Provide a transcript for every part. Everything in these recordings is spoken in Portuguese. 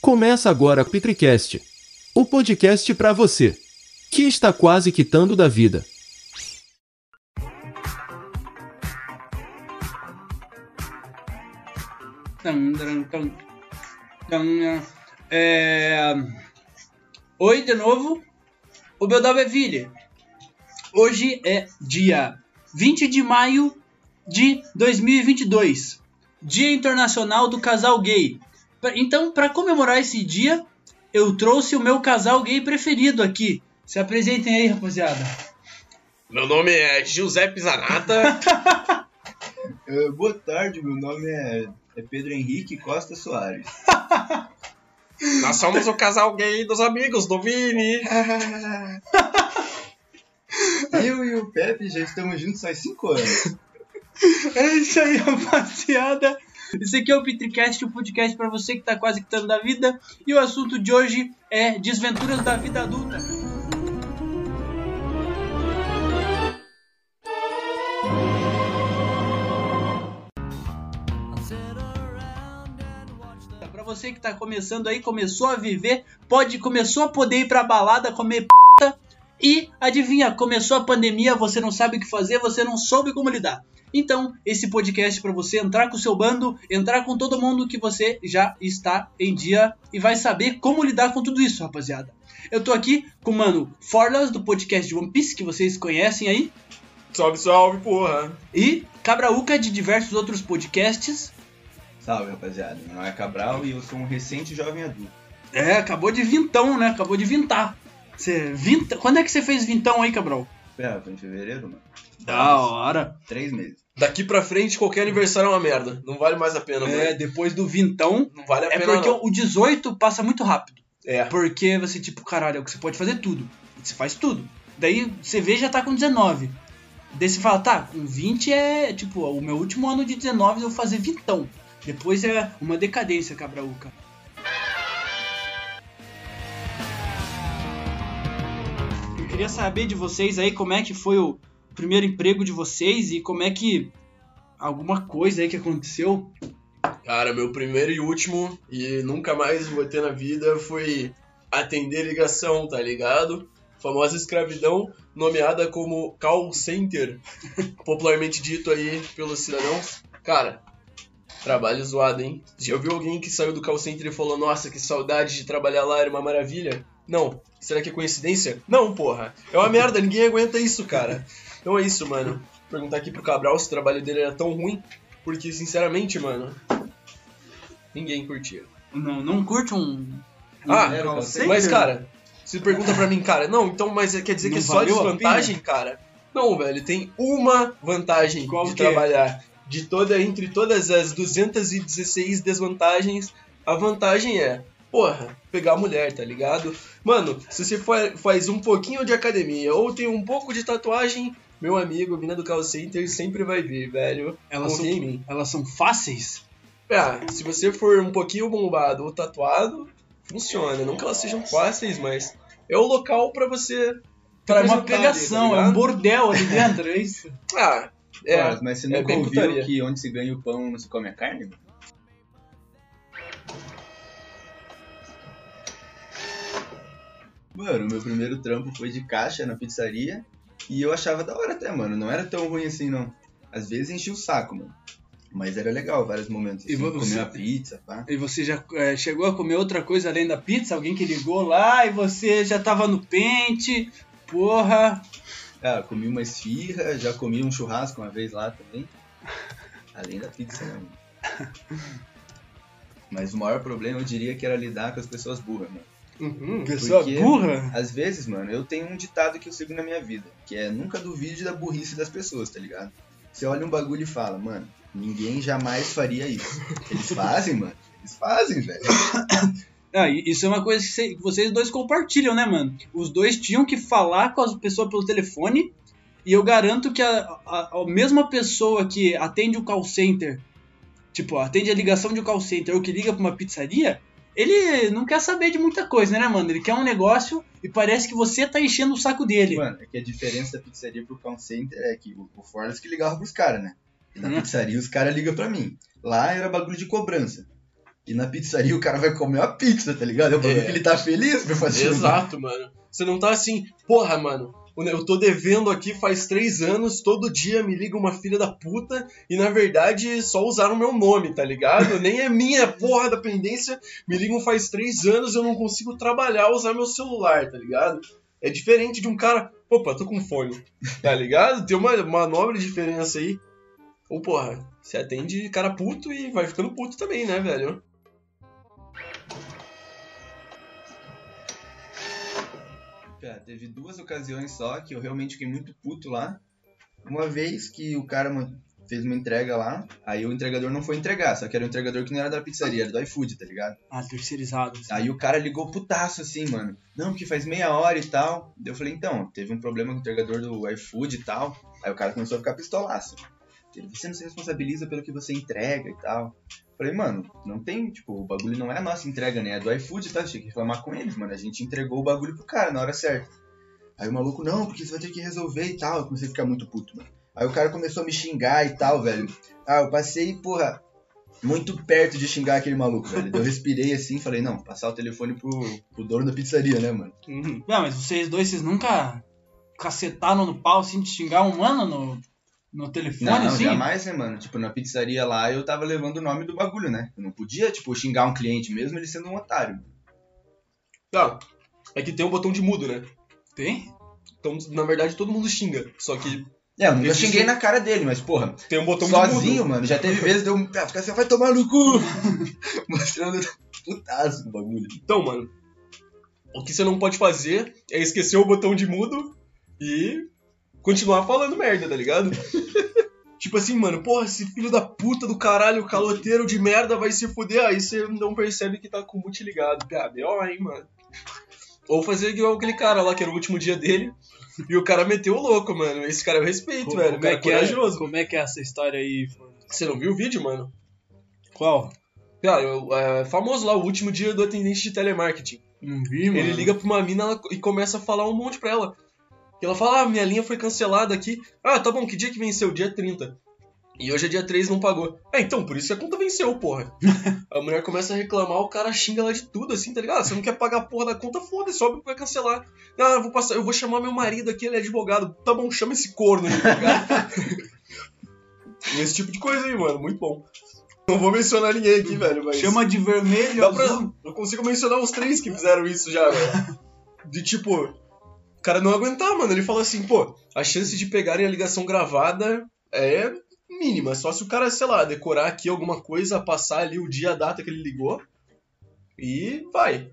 Começa agora o Petricast, o podcast pra você que está quase quitando da vida. É... Oi de novo, o nome é. Hoje é dia 20 de maio de 2022, Dia Internacional do Casal Gay. Então, para comemorar esse dia, eu trouxe o meu casal gay preferido aqui. Se apresentem aí, rapaziada. Meu nome é Giuseppe Zanata. Eh, boa tarde, meu nome é, é Pedro Henrique Costa Soares. Nós somos o casal gay dos amigos do Vini. Eu e o Pepe já estamos juntos há 5 anos. É isso aí, rapaziada. Esse aqui é o Petricast, o podcast pra você que tá quase quitando da vida. E o assunto de hoje é desventuras da vida adulta. Pra você que tá começando aí, começou a viver, pode começou a poder ir pra balada, comer p... e adivinha, começou a pandemia, você não sabe o que fazer, você não soube como lidar. Então, esse podcast para você entrar com o seu bando, entrar com todo mundo que você já está em dia e vai saber como lidar com tudo isso, rapaziada. Eu tô aqui com o mano Forlas do podcast de One Piece, que vocês conhecem aí, Salve, salve, porra. e Cabraúca de diversos outros podcasts. Salve, rapaziada. Meu nome é Cabral e eu sou um recente jovem adulto. É, acabou de vintão, né? Acabou de vintar. Você vinta... Quando é que você fez vintão aí, Cabral? Pera, foi em fevereiro, mano? Da hora. Três meses. Daqui pra frente, qualquer aniversário é uma merda. Não vale mais a pena, É, mano. depois do vintão. Não vale a É pena, porque não. o 18 passa muito rápido. É. Porque você, tipo, caralho, você pode fazer tudo. Você faz tudo. Daí você vê já tá com 19. Daí você fala, tá, com 20 é, tipo, o meu último ano de 19 eu vou fazer vintão. Depois é uma decadência, cabraúca. Queria saber de vocês aí como é que foi o primeiro emprego de vocês e como é que alguma coisa aí que aconteceu. Cara, meu primeiro e último, e nunca mais vou ter na vida, foi atender ligação, tá ligado? Famosa escravidão, nomeada como call center, popularmente dito aí pelos cidadãos. Cara, trabalho zoado, hein? Já ouviu alguém que saiu do call center e falou, nossa, que saudade de trabalhar lá, era uma maravilha? Não. Será que é coincidência? Não, porra. É uma merda, ninguém aguenta isso, cara. Então é isso, mano. Perguntar aqui pro Cabral se o trabalho dele era tão ruim, porque, sinceramente, mano, ninguém curtia. Não, não curte um. Ah, um? Mas, cara, se pergunta pra mim, cara, não, então, mas quer dizer Não que é só desvantagem, cara? Não, velho, tem uma vantagem Qual de que é? trabalhar. De toda, entre todas as 216 desvantagens, a vantagem é, porra, pegar mulher, tá ligado? Mano, se você fa- faz um pouquinho de academia ou tem um pouco de tatuagem, meu amigo, mina do call center sempre vai vir, velho. Elas são, Confia em mim. elas são fáceis? Ah, se você for um pouquinho bombado ou tatuado, funciona. Não que elas sejam fáceis, mas é o local pra você. É uma ali, pegação, tá é um bordel ali dentro, é isso? Ah, é. Mas, mas você é nunca bem ouviu putaria. que onde se ganha o pão não se come a carne? mano? Mano, meu primeiro trampo foi de caixa na pizzaria e eu achava da hora até, mano. Não era tão ruim assim, não. Às vezes enchia o saco, mano. Mas era legal, vários momentos. E Assim, você- comer uma pizza, pá. E você já é, chegou a comer outra coisa além da pizza? Alguém que ligou lá e você já tava no pente? Porra! Ah, comi uma esfirra, já comi um churrasco uma vez lá também. Além da pizza, né? mano? Mas o maior problema eu diria que era lidar com as pessoas burras, mano. Uhum. Pessoa Porque- burra? Às vezes, mano, eu tenho um ditado que eu sigo na minha vida, que é nunca duvide da burrice das pessoas, tá ligado? Você olha um bagulho e fala, mano, ninguém jamais faria isso. Eles fazem, mano. Eles fazem, velho. Ah, isso é uma coisa que vocês dois compartilham, né, mano? Os dois tinham que falar com as pessoas pelo telefone e eu garanto que a, a, a mesma pessoa que atende o call center, tipo, atende a ligação de um call center ou que liga pra uma pizzaria, ele não quer saber de muita coisa, né, mano? Ele quer um negócio e parece que você tá enchendo o saco dele. Mano, é que a diferença da pizzaria pro call center é que o, o Forlas que ligava pros caras, né? E na Hum. pizzaria os caras ligam pra mim. Lá era bagulho de cobrança. E na pizzaria o cara vai comer uma pizza, tá ligado? É um bagulho É. que ele tá feliz pra fazer. Exato, mano. Você não tá assim, porra, mano. Eu tô devendo aqui faz três anos, todo dia me liga uma filha da puta e na verdade só usaram meu nome, tá ligado? Nem é minha porra da pendência, me ligam faz três anos eu não consigo trabalhar usar meu celular, tá ligado? É diferente de um cara, opa, tô com fone, tá ligado? Tem uma, uma nobre diferença aí. Ou porra, você atende cara puto e vai ficando puto também, né, velho? Teve duas ocasiões só que eu realmente fiquei muito puto lá. Uma vez que o cara fez uma entrega lá, aí o entregador não foi entregar, só que era um entregador que não era da pizzaria, era do iFood, tá ligado? Ah, terceirizado. assim. Aí o cara ligou putaço assim, mano. Não, porque faz meia hora e tal. Eu falei, então, teve um problema com o entregador do iFood e tal. Aí o cara começou a ficar pistolaço. Você não se responsabiliza pelo que você entrega e tal. Falei, mano, não tem, tipo, o bagulho não é a nossa entrega, né? É do iFood, tá? Tinha que reclamar com eles, mano. A gente entregou o bagulho pro cara na hora certa. Aí o maluco, não, porque você vai ter que resolver e tal. Eu comecei a ficar muito puto, mano. Aí o cara começou a me xingar e tal, velho. Ah, eu passei, porra, muito perto de xingar aquele maluco, velho. Eu respirei assim falei, não, passar o telefone pro, pro dono da pizzaria, né, mano? Uhum. Não, mas vocês dois, vocês nunca cacetaram no pau, assim, de xingar um mano no, no telefone, Não, não, assim? jamais, né, mano? Tipo, na pizzaria lá eu tava levando o nome do bagulho, né? Eu não podia, tipo, xingar um cliente mesmo ele sendo um otário. Tá. É que tem um botão de mudo, né? Tem? Então, na verdade, todo mundo xinga. Só que É, eu nunca Existe xinguei um- na cara dele, mas, porra, tem um botão de sozinho, mano, já teve vezes de eu ah, ficar assim, vai tomar no cu! Mostrando putaço do bagulho. Então, mano, o que você não pode fazer é esquecer o botão de mudo e continuar falando merda, tá ligado? tipo assim, mano, porra, esse filho da puta do caralho, caloteiro de merda vai se fuder. Aí você não percebe que tá com o mute ligado. Ah, B.O., hein, mano. Ou fazer igual aquele cara lá, que era o último dia dele, e o cara meteu o louco, mano. Esse cara eu respeito, Co- velho. como, cara é que é, corajoso. como é que é essa história aí? Você não viu o vídeo, mano? Qual? Cara, eu- é famoso lá, o último dia do atendente de telemarketing. Não vi, mano. Ele liga pra uma mina e começa a falar um monte pra ela. E ela fala, ah, minha linha foi cancelada aqui. Ah, tá bom, que dia que venceu? Dia 30. E hoje é dia 3 não pagou. Ah, então, por isso que a conta venceu, porra. a mulher começa a reclamar, o cara xinga ela de tudo, assim, tá ligado? Ah, Você não quer pagar a porra da conta, foda-se, óbvio que vai cancelar. Ah, eu vou, passar, eu vou chamar meu marido aqui, ele é advogado. Tá bom, chama esse corno de advogado. esse tipo de coisa aí, mano, muito bom. Não vou mencionar ninguém aqui, velho, mas... Chama de vermelho, Dá pra-. Eu consigo mencionar uns três que fizeram isso já, velho. De tipo, cara não aguentar, mano. Ele fala assim, pô, a chance de pegarem a ligação gravada é mínima. Só se o cara, sei lá, decorar aqui alguma coisa, passar ali o dia, a data que ele ligou e vai.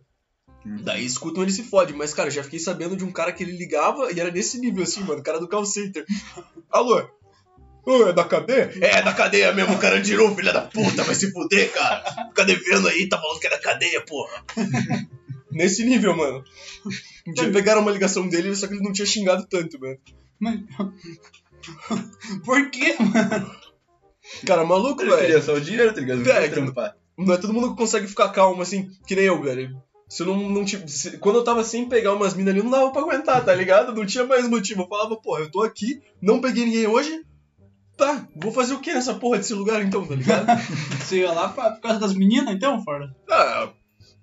Daí escutam ele se fode. Mas, cara, eu já fiquei sabendo de um cara que ele ligava e era nesse nível assim, mano. O cara do call center. Alô? Ô, é da cadeia? É da cadeia mesmo, o cara tirou, filha da puta, vai se fuder, cara. Fica devendo aí, tá falando que é da cadeia, porra. Nesse nível, mano. Um dia pegaram uma ligação dele, só que ele não tinha xingado tanto, mano. Mas... Por quê, mano? Cara, maluco, Ele velho. queria só o dinheiro, tá ligado? Não É, queria que- trampar. Não é todo mundo que consegue ficar calmo assim, que nem eu, velho. Se eu não, não tive, se- quando eu tava sem pegar umas minas ali, não dava pra aguentar, tá ligado? Não tinha mais motivo. Eu falava, porra, eu tô aqui, não peguei ninguém hoje. Tá, vou fazer o que nessa porra desse lugar então, tá ligado? Você ia lá pra- por causa das meninas, então, Fora? ah,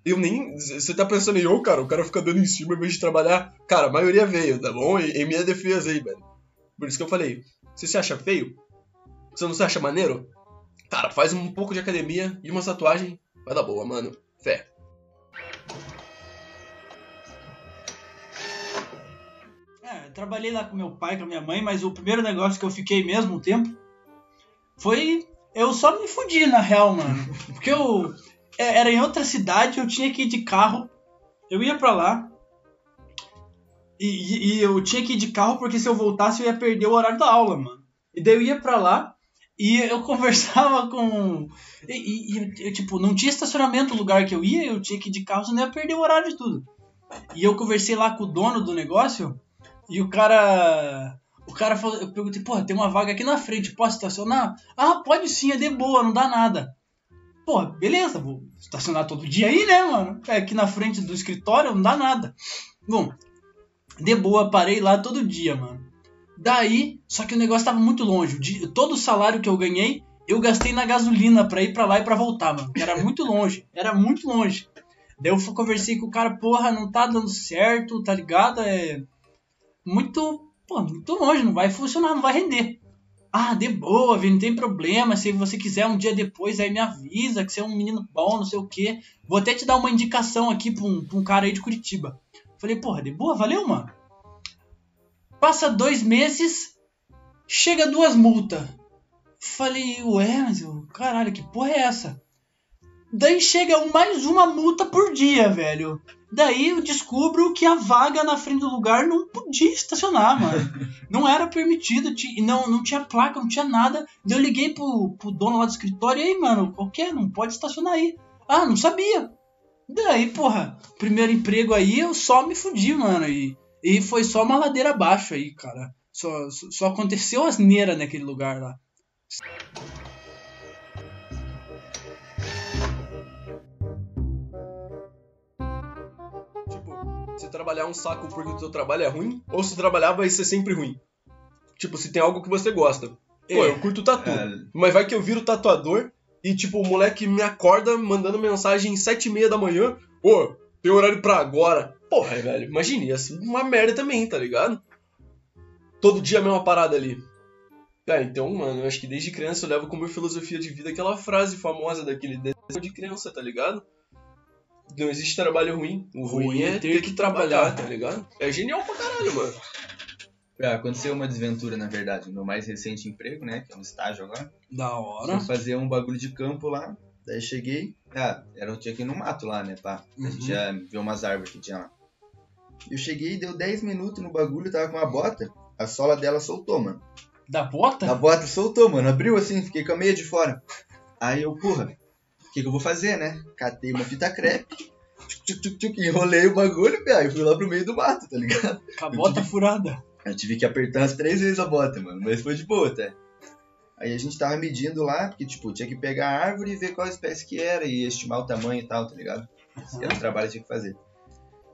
eu nem. Você tá pensando em eu, cara, o cara fica dando em cima em vez de trabalhar. Cara, a maioria veio, tá bom? Em minha defesa aí, velho. Por isso que eu falei, você se acha feio? Você não se acha maneiro? Cara, faz um pouco de academia e uma tatuagem, vai dar boa, mano. Fé. É, eu trabalhei lá com meu pai, com a minha mãe, mas o primeiro negócio que eu fiquei mesmo um tempo foi. Eu só me fudi, na real, mano. Porque eu. É, Era em outra cidade, eu tinha que ir de carro. Eu ia pra lá. E, e- eu tinha que ir de carro porque se eu voltasse eu ia perder o horário da aula, mano. E daí eu ia pra lá e eu conversava com. E- e eu, tipo, não tinha estacionamento no lugar que eu ia, eu tinha que ir de carro, senão eu ia perder o horário de tudo. E eu conversei lá com o dono do negócio. E o cara. O cara falou, eu perguntei, porra, tem uma vaga aqui na frente, posso estacionar? Ah, pode sim, é de boa, não dá nada. Porra, beleza, vou estacionar todo dia aí, né, mano? É aqui na frente do escritório, não dá nada. Bom, de boa, parei lá todo dia, mano. Daí, só que o negócio tava muito longe. Di- Todo o salário que eu ganhei eu gastei na gasolina pra ir pra lá e pra voltar, mano. Era muito longe, era muito longe. Daí eu conversei com o cara, porra, não tá dando certo, tá ligado? É muito, pô, muito longe, não vai funcionar, não vai render. Ah, de boa, Vini, não tem problema. Se você quiser um dia depois, aí me avisa que você é um menino bom, não sei o quê. Vou até te dar uma indicação aqui pra um, pra um cara aí de Curitiba. Falei, porra, de boa, valeu, mano. Passa dois meses, chega duas multas. Falei, ué, mas eu, caralho, que porra é essa? Daí chega mais uma multa por dia, velho. Daí eu descubro que a vaga na frente do lugar não podia estacionar, mano. Não era permitido, ti- não, não tinha placa, não tinha nada. Daí eu liguei pro, pro dono lá do escritório, e aí, mano, qualquer, não pode estacionar aí. Ah, não sabia. Daí, porra, primeiro emprego aí, eu só me fudi, mano. E, e foi só uma ladeira abaixo aí, cara. Só, só, só aconteceu asneira naquele lugar lá. Se trabalhar um saco porque o teu trabalho é ruim, ou se trabalhar vai ser sempre ruim. Tipo, se tem algo que você gosta. Pô, É. eu curto tatu. É. Mas vai que eu viro tatuador e, tipo, o moleque me acorda mandando mensagem sete e meia da manhã. Ô, tem horário pra agora. Porra, velho, imagine, ia ser uma merda também, tá ligado? Todo dia a mesma parada ali. É, então, mano, eu acho que desde criança eu levo como filosofia de vida aquela frase famosa daquele desenho de criança, tá ligado? Não existe trabalho ruim. O ruim, é ter que, trabalhar, tá ligado? É genial pra caralho, mano. Ah, aconteceu uma desventura, na verdade, no meu mais recente emprego, né? Que é um estágio agora. Da hora. Fui fazer um bagulho de campo lá. Daí cheguei. Ah, era, tinha que ir no mato lá, né, pá? A gente Uhum. ia ver umas árvores que tinha lá. Eu cheguei, deu 10 minutos no bagulho, tava com uma bota. A sola dela soltou, mano. Da bota? A bota soltou, mano. Abriu assim, fiquei com a meia de fora. Aí eu, porra, que, que eu vou fazer, né? Catei uma fita crepe, tchuc, tchuc, tchuc, enrolei o bagulho, e fui lá pro meio do mato, tá ligado? Com a bota furada. Eu tive que apertar umas três vezes a bota, mano, mas foi de boa até. Aí a gente tava medindo lá, porque, tipo, tinha que pegar a árvore e ver qual espécie que era e estimar o tamanho e tal, tá ligado? Esse era o trabalho que tinha que fazer.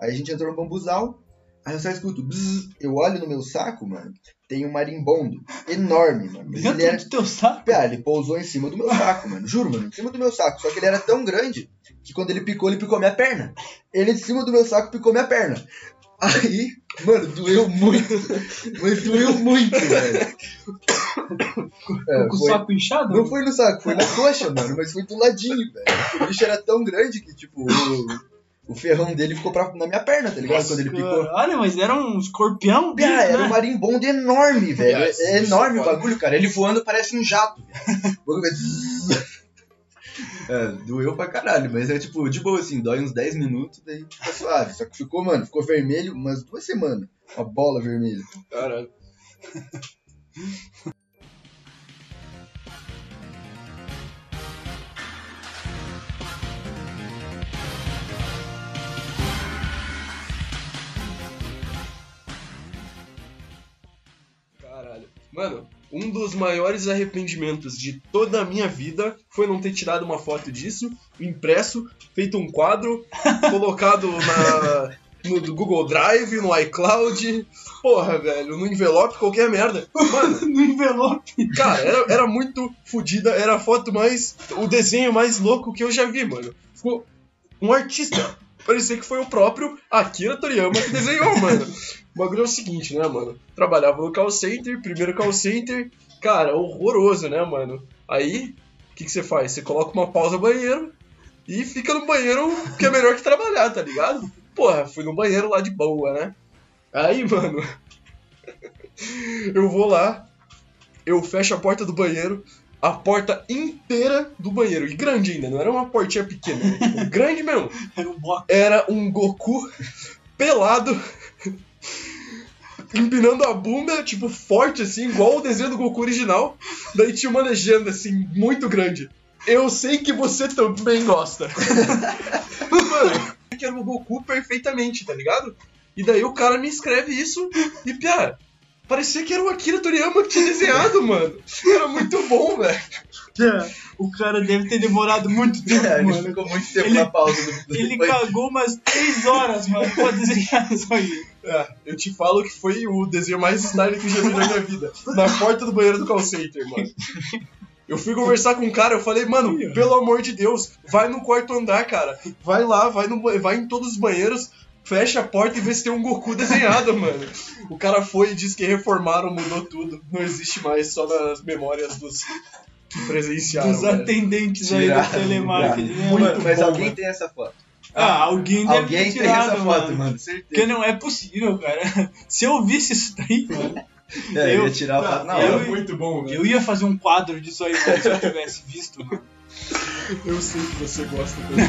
Aí a gente entrou no bambuzal, aí eu só escuto, bzz, eu olho no meu saco, mano, tem um marimbondo enorme, mano. Mas ele era do teu saco. Pá, ele pousou em cima do meu saco, mano. Juro, mano, em cima do meu saco. Só que ele era tão grande que quando ele picou, ele picou minha perna. Ele em cima do meu saco picou minha perna. Aí, mano, doeu muito. Mas doeu muito, velho. É, com o foi- saco inchado? Não foi no saco, foi na coxa, mano. Mas foi do ladinho, velho. O bicho era tão grande que, tipo, o, o ferrão dele ficou pra, na minha perna, tá ligado? Quando ele picou. Olha, mas era um escorpião. Cara, era né? um marimbondo enorme, velho. É, é enorme o bagulho, cara. Ele voando parece um jato. O bagulho faz- É, doeu pra caralho, mas é tipo, de boa assim, dói uns 10 minutos, daí fica suave. Só que ficou, mano, ficou vermelho umas duas semanas. Uma bola vermelha. Caralho. Mano, um dos maiores arrependimentos de toda a minha vida foi não ter tirado uma foto disso, impresso, feito um quadro, colocado na, no Google Drive, no iCloud. Porra, velho, no envelope, qualquer merda. Mano, No envelope. Cara, era, era muito fodida, era a foto mais. o desenho mais louco que eu já vi, mano. Ficou um artista. Parecia que foi o próprio Akira Toriyama que desenhou, mano. O bagulho é o seguinte, né, mano? Trabalhava no call center, primeiro call center, cara, horroroso, né, mano? Aí, o que, que você faz? Você coloca uma pausa no banheiro e fica no banheiro que é melhor que trabalhar, tá ligado? Porra, fui no banheiro lá de boa, né? Aí, mano, eu vou lá, eu fecho a porta do banheiro, a porta inteira do banheiro, e grande ainda, não era uma portinha pequena, era, tipo, grande mesmo. Era um box. Era um Goku pelado, empinando a bunda, tipo, forte assim, igual o desenho do Goku original. Daí tinha uma legenda assim, muito grande. Eu sei que você também gosta. Mano, que era o Goku perfeitamente, tá ligado? E daí o cara me escreve isso e, piá, parecia que era o Akira Toriyama que tinha desenhado, mano. Era muito bom, velho. O cara deve ter demorado muito tempo, É, ele mano. ficou muito tempo Ele- na pausa do, do Ele cagou umas 3 horas, mano, pra desenhar isso aí. É, eu te falo que foi o desenho mais style que eu já vi na minha vida. Na porta do banheiro do call center, mano. Eu fui conversar com um cara, eu falei, mano, pelo amor de Deus, vai no quarto andar, cara. Vai lá, vai, no, vai em todos os banheiros, fecha a porta e vê se tem um Goku desenhado, mano. O cara foi e disse que reformaram, mudou tudo. Não existe mais, só nas memórias dos que presenciaram. Dos velho. atendentes aí do telemarketing. né, Muito mano? Mas bom, alguém mano. tem essa foto. Ah, alguém deve alguém ter tem tirado, essa foto, mano, certeza. Porque não é possível, cara. Se eu visse isso daí, mano, É, eu ia tirar a foto na Era hora. eu- muito bom, velho. eu ia fazer um quadro disso aí mano, se eu tivesse visto, mano. Eu sei que você gosta dele.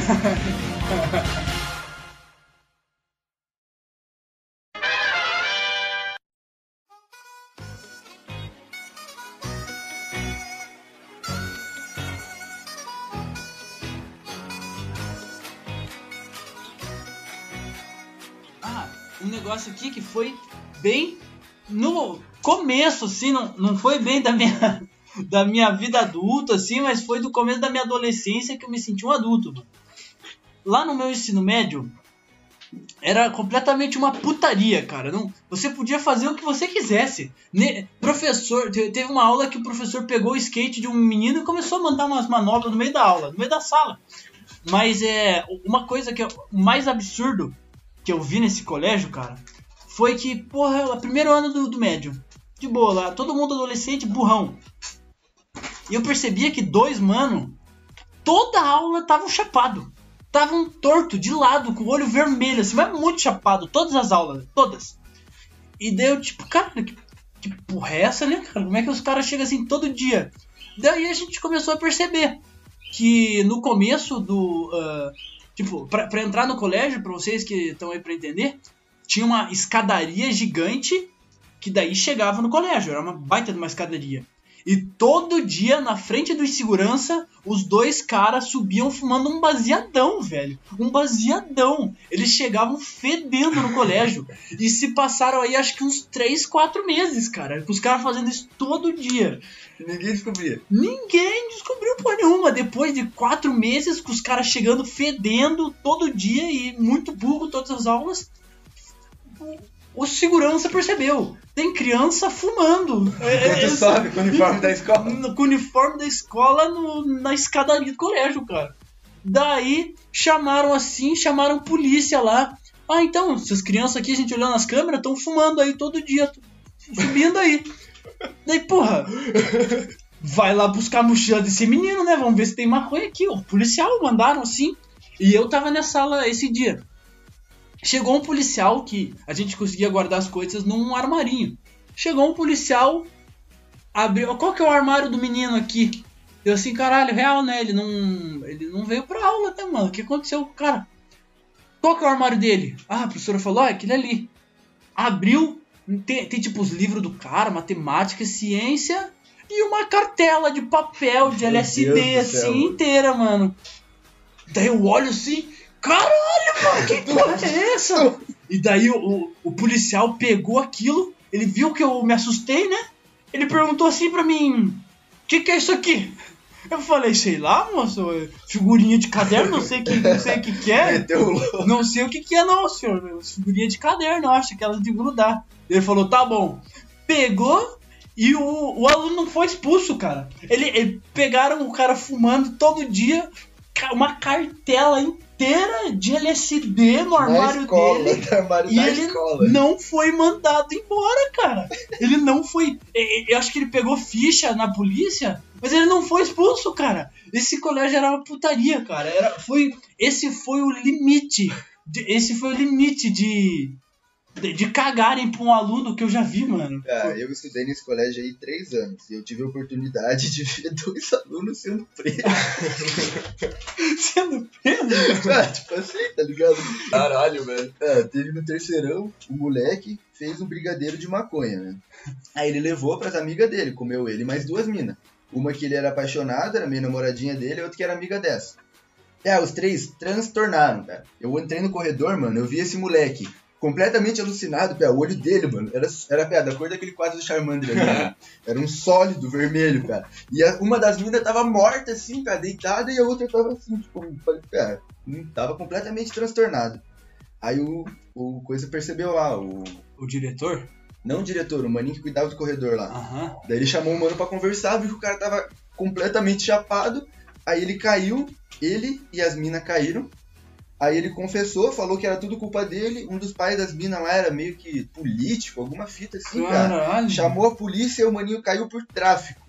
Um negócio aqui que foi bem no começo, assim, não, não foi bem da minha, da minha vida adulta, assim, mas foi do começo da minha adolescência que eu me senti um adulto. Lá no meu ensino médio, era completamente uma putaria, cara. Não, você podia fazer o que você quisesse. Ne- professor, te- teve uma aula que o professor pegou o skate de um menino e começou a mandar umas manobras no meio da aula, no meio da sala. Mas é uma coisa que é o mais absurdo que eu vi nesse colégio, cara, foi que, porra, o primeiro ano do, do médio, de boa lá, todo mundo adolescente, burrão. E eu percebia que dois, mano, toda a aula estavam chapado. Estavam torto, de lado, com o olho vermelho, assim, mas muito chapado, todas as aulas, todas. E daí eu, tipo, cara, que, que porra é essa, né, cara? Como é que os caras chegam assim todo dia? Daí a gente começou a perceber que no começo do. ah, tipo, pra entrar no colégio, pra vocês que estão aí pra entender, tinha uma escadaria gigante que daí chegava no colégio. Era uma baita de uma escadaria. E todo dia, na frente do segurança, os dois caras subiam fumando um baseadão, velho. Um baseadão. Eles chegavam fedendo no colégio. E se passaram aí, acho que uns 3, 4 meses, cara. Os caras fazendo isso todo dia. Ninguém descobria. Ninguém descobriu porra nenhuma. Depois de quatro meses, com os caras chegando fedendo todo dia e muito burro todas as aulas, o- segurança percebeu. Tem criança fumando. É, é, Quando sobe com o uniforme da escola. no- com o uniforme da escola no- na escadaria do colégio, cara. Daí chamaram assim, chamaram polícia lá. Ah, então, essas crianças aqui, a gente olhando nas câmeras, estão fumando aí todo dia, subindo aí. Daí, porra, vai lá buscar a mochila desse menino, né? Vamos ver se tem maconha aqui. O policial mandaram assim. E eu tava nessa sala esse dia. Chegou um policial que a gente conseguia guardar as coisas num armarinho. Chegou um policial, abriu. Qual que é o armário do menino aqui? Eu assim, caralho, real, né? Ele não. Ele não veio pra aula, né, mano? O que aconteceu com o cara? Qual que é o armário dele? Ah, a professora falou, ah, aquele ali. Abriu, tem, tem tipo os livros do cara, matemática, ciência, e uma cartela de papel de Meu LSD, assim, inteira, mano. Daí eu olho assim, caralho, mano, que porra é essa? E daí o, o, policial pegou aquilo, ele viu que eu me assustei, né? Ele perguntou assim pra mim, o que, que é isso aqui? Eu falei, sei lá, moço, é figurinha de caderno, não sei o que, não sei o que, que é. Louco. Não sei o que, que é, não, senhor. Figurinha de caderno, acho, aquelas de grudar. Ele falou, tá bom. Pegou e o, o aluno não foi expulso, cara. Ele, ele- pegaram o cara fumando todo dia, uma cartela inteira de LSD no armário escola, dele. armário E ele escola. não foi mandado embora, cara. Ele não foi. Eu acho que ele pegou ficha na polícia, mas ele não foi expulso, cara. Esse colégio era uma putaria, cara. Era, foi, esse foi o limite. de- esse foi o limite de. De, de cagarem pra um aluno que eu já vi, mano. Cara, eu estudei nesse colégio aí três anos e eu tive a oportunidade de ver dois alunos sendo presos. Sendo preso. Ah, tipo assim, tá ligado? Caralho, velho. É, teve no terceirão, o moleque fez um brigadeiro de maconha, né? Aí ele levou pras amigas dele, comeu ele e mais duas minas. Uma que ele era apaixonado, era meio namoradinha dele, e outra que era amiga dessa. É, os três transtornaram, cara. Eu entrei no corredor, mano, eu vi esse moleque completamente alucinado, pé, o olho dele, mano, era, era pé, da cor daquele quadro do Charmander ali, né? Era um sólido vermelho, cara. E a- uma das minas tava morta, assim, cara, deitada, e a outra tava assim, tipo, falei, pé, hum, tava completamente transtornado. Aí o, o Coisa percebeu lá, o. O diretor? Não o diretor, o maninho que cuidava do corredor lá. Aham. Daí ele chamou o mano pra conversar, viu que o cara tava completamente chapado. Aí ele caiu, ele e as minas caíram. Aí ele confessou, falou que era tudo culpa dele. Um dos pais das minas lá era meio que político, alguma fita assim, cara. Caralho. Chamou a polícia e o maninho caiu por tráfico.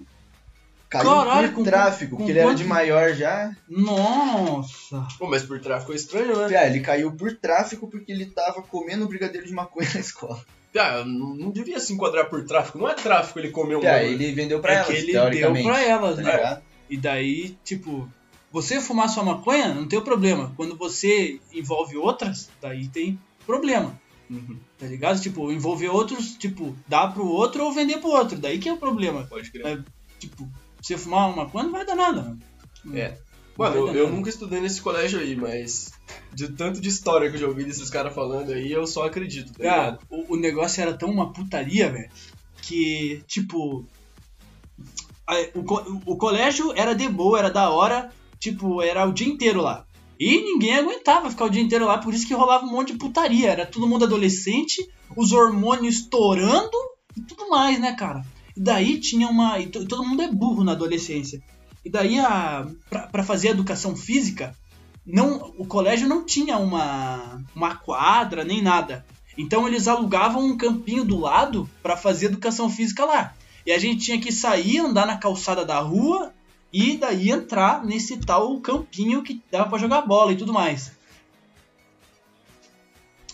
Caiu Caralho, por com- tráfico, com porque ele era de maior já. Nossa. Pô, mas por tráfico é estranho, né? É, ele caiu por tráfico porque ele tava comendo brigadeiro de maconha na escola. Ah, não, não devia se enquadrar por tráfico. Não é tráfico ele comer um É, ele vendeu pra É elas, que ele deu pra elas, tá né? ligado? E daí, tipo, você fumar sua maconha, não tem problema. Quando você envolve outras, daí tem problema. Uhum, Tá ligado? Tipo, envolver outros, tipo, dar pro outro ou vender pro outro. Daí que é o problema. pode crer. Tipo, você fumar uma maconha não vai dar nada. É. Mano, eu, eu nunca estudei nesse colégio aí, mas de tanto de história que eu já ouvi desses caras falando aí, eu só acredito, tá Cara, o, o negócio era tão uma putaria, velho, que, tipo. a- o, o colégio era de boa, era da hora, tipo, era o dia inteiro lá. E ninguém aguentava ficar o dia inteiro lá, por isso que rolava um monte de putaria. Era todo mundo adolescente, os hormônios estourando e tudo mais, né, cara? E daí tinha uma. E to- todo mundo é burro na adolescência. E daí, a, pra, pra fazer educação física, não, o colégio não tinha uma, uma quadra nem nada. Então eles alugavam um campinho do lado pra fazer educação física lá. E a gente tinha que sair, andar na calçada da rua e daí entrar nesse tal campinho que dava pra jogar bola e tudo mais.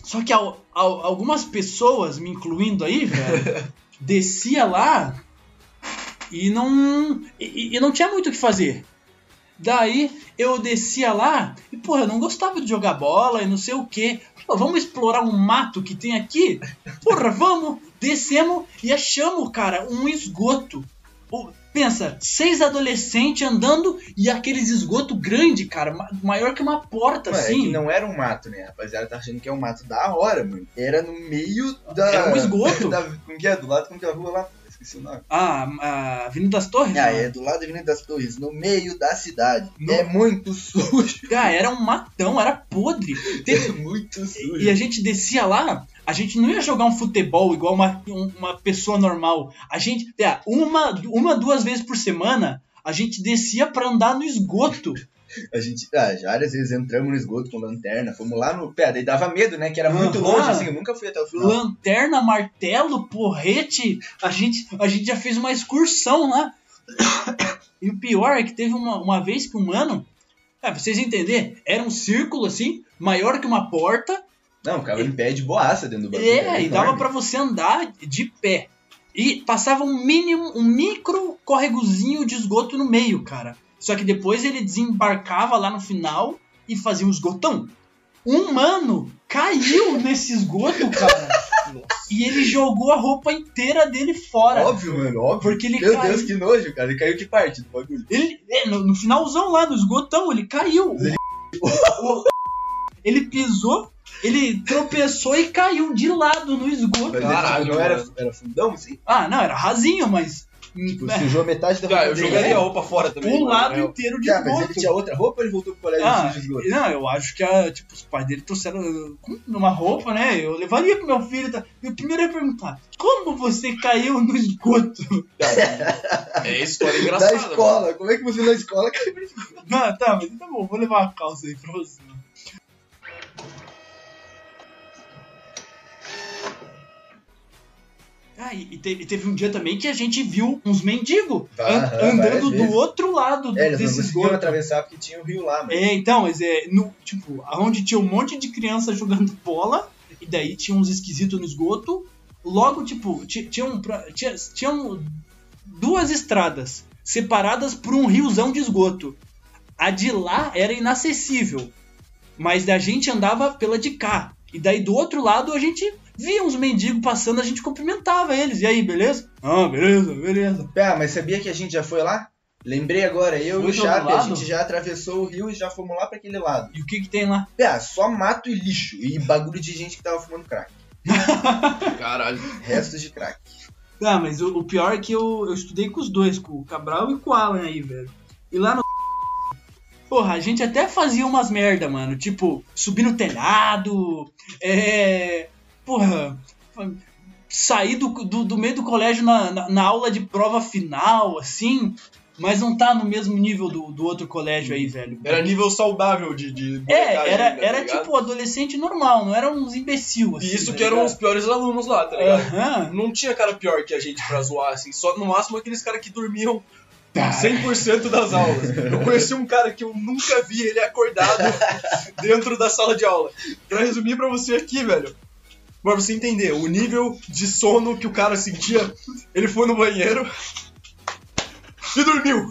Só que al- al- algumas pessoas, me incluindo aí, velho, descia lá e não e, e não tinha muito o que fazer. Daí eu descia lá e, porra, eu não gostava de jogar bola e não sei o que. vamos explorar um mato que tem aqui? Porra, vamos! Descemos e achamos, cara, um esgoto. Pensa, seis adolescentes andando e aqueles esgoto grande, cara, ma- maior que uma porta, Mano, é assim. que não era um mato, né? Rapaziada, tá achando que é um mato da hora, mano. Era no meio da. Era um esgoto. Da, como que é? Do lado, como que é a rua lá? Esqueci o nome. Ah, a Avenida das Torres? Ah, né? é do lado da Avenida das Torres, no meio da cidade. No- É muito sujo. Ah, era um matão, era podre. Teve- É muito sujo. E a gente descia lá, a gente não ia jogar um futebol igual uma, um- uma pessoa normal. A gente, é, uma, uma, duas vezes por semana, a gente descia pra andar no esgoto. A gente, ah, já várias vezes entramos no esgoto com lanterna, fomos lá no. Pé, daí dava medo, né? Que era muito Aham. longe, assim, eu nunca fui até o final. Lanterna, martelo, porrete. A gente, a gente já fez uma excursão lá. E o pior é que teve uma, uma vez que um mano. É, pra vocês entenderem, era um círculo assim, maior que uma porta. Não, ficava em pé de boaça dentro do bagulho. É, era e dava pra você andar de pé. E passava um mínimo, um micro corregozinho de esgoto no meio, cara. Só que depois ele desembarcava lá no final e fazia um esgotão. Um mano caiu nesse esgoto, cara. e ele jogou a roupa inteira dele fora. Óbvio, mano, óbvio. Porque ele Meu caiu. Deus, que nojo, cara. Ele caiu que parte do bagulho? Ele, é, no, no finalzão lá, no esgotão, ele caiu. Ele- ele pisou, ele tropeçou e caiu de lado no esgoto. Mas Caralho, não era, era fundão, assim? Ah, não, era rasinho, mas. Tipo, é, sujou metade da Ah, roupa eu dele. jogaria a roupa fora também. o mano, lado é. inteiro de mas esgoto. ele tinha outra roupa ou ele voltou pro colégio Ah, de esgoto? não, eu acho que a, tipo, os pais dele trouxeram uh, numa roupa, né? Eu levaria pro meu filho. Tá? E o primeiro ia perguntar: Como você caiu no esgoto? É história engraçada. Da escola, como é que você na escola caiu no esgoto? Ah, tá, mas tá bom, vou levar uma calça aí pra você. Ah, e, te- e teve um dia também que a gente viu uns mendigos an- andando do vezes. outro lado É, eles desse esgoto. atravessar porque tinha o rio lá. É, então, é, no, tipo, onde tinha um monte de criança jogando bola, e daí tinha uns esquisitos no esgoto, logo, tipo, ti- tinha, um, tinha, tinham duas estradas separadas por um riozão de esgoto. A de lá era inacessível, mas a gente andava pela de cá. E daí do outro lado a gente via uns mendigos passando, a gente cumprimentava eles. E aí, beleza? Ah, beleza, beleza. Ah, mas sabia que a gente já foi lá? Lembrei agora, eu e o Chape, a gente já atravessou o rio e já fomos lá pra aquele lado. E o que que tem lá? Ah, só mato e lixo. E bagulho de gente que tava fumando crack. Caralho. Restos de crack. Ah, mas o, o pior é que eu, eu estudei com os dois, com o Cabral e com o Alan aí, velho. E lá no. Porra, a gente até fazia umas merda, mano. Tipo, subir no telhado. É. Porra. Sair do, do, do meio do colégio na, na, na aula de prova final, assim. mas não tá no mesmo nível do, do outro colégio aí, velho. Era nível saudável de. de É, era, ainda, tá era ligado? tipo adolescente normal, não era uns imbecil assim. E isso tá que eram os piores alunos lá, tá ligado? Aham. Não tinha cara pior que a gente pra zoar, assim. Só no máximo aqueles caras que dormiam Tá. 100% das aulas. Eu conheci um cara que eu nunca vi ele acordado dentro da sala de aula. Pra resumir pra você aqui, velho. Pra você entender, o nível de sono que o cara sentia, ele foi no banheiro e dormiu.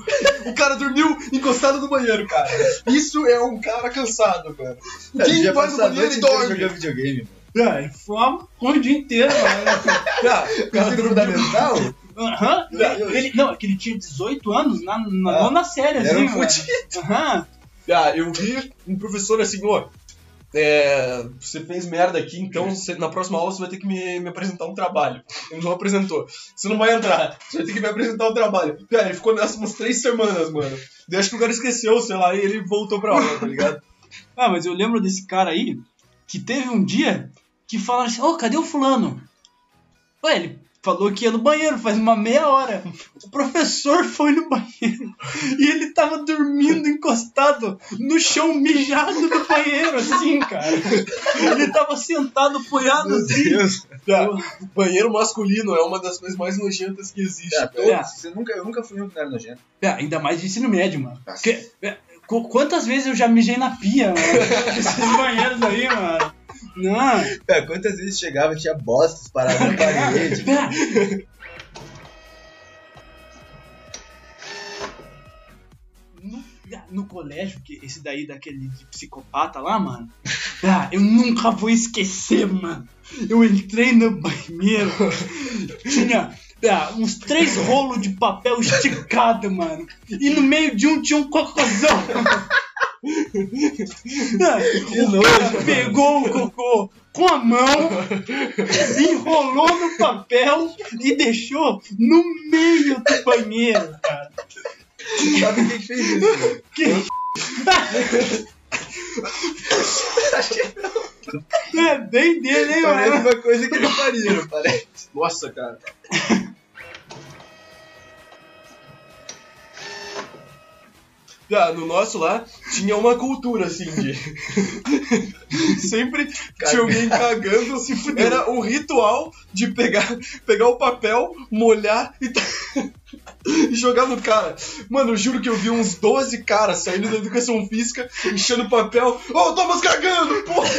O cara dormiu encostado no banheiro, cara. Isso é um cara cansado, mano. A Quem gente vai no banheiro e dorme? jogando videogame. mano. Ah, foi uma o dia inteiro, mano. Ah, o cara fundamental? Aham. Ele, ele- não, é que ele tinha 18 anos na, na Ah, nona série, era assim, um mano. fudido. Aham. Ah, eu vi um professor assim, ó. É, você fez merda aqui, então você- na próxima aula você vai ter que me, me apresentar um trabalho. Ele não apresentou. Você não vai entrar, você vai ter que me apresentar um trabalho. Cara, ele ficou nessa umas três semanas, mano. Daí acho que o cara esqueceu, sei lá, e ele voltou pra aula, tá ligado? Ah, mas eu lembro desse cara aí que teve um dia que falaram assim: Ô, cadê o fulano? Ué, ele falou que ia no banheiro faz uma meia hora. O professor foi no banheiro e ele tava dormindo encostado no chão mijado do banheiro, assim, cara. Ele tava sentado apoiado Meu assim. Deus. Tá, o banheiro masculino é uma das coisas mais nojentas que existe. É, cara. todos. Você nunca, eu nunca fui um era nojento. É, ainda mais de ensino médio, mano. É, qu- quantas vezes eu já mijei na pia, mano? Esses banheiros aí, mano. Não. Cara, quantas vezes chegava e tinha bostas paradas na parede. No, no colégio, que esse daí daquele psicopata lá, mano. Ah, eu nunca vou esquecer, mano. Eu entrei no banheiro, tinha ah, uns três rolos de papel esticado, mano. E no meio de um tinha um cocôzão. Ah, o cara pegou o cocô com a mão, enrolou no papel e deixou no meio do banheiro, cara. Sabe quem fez isso? mano? Que... É bem dele, hein, Parece mano? uma coisa que ele faria, parece? Nossa, cara. Ah, no nosso lá tinha uma cultura assim de. Sempre tinha alguém cagando. Era um ritual de pegar, pegar o papel, molhar e, e jogar no cara. Mano, eu juro que eu vi uns 12 caras saindo da educação física, enchendo papel. Ô, oh, Thomas cagando, porra!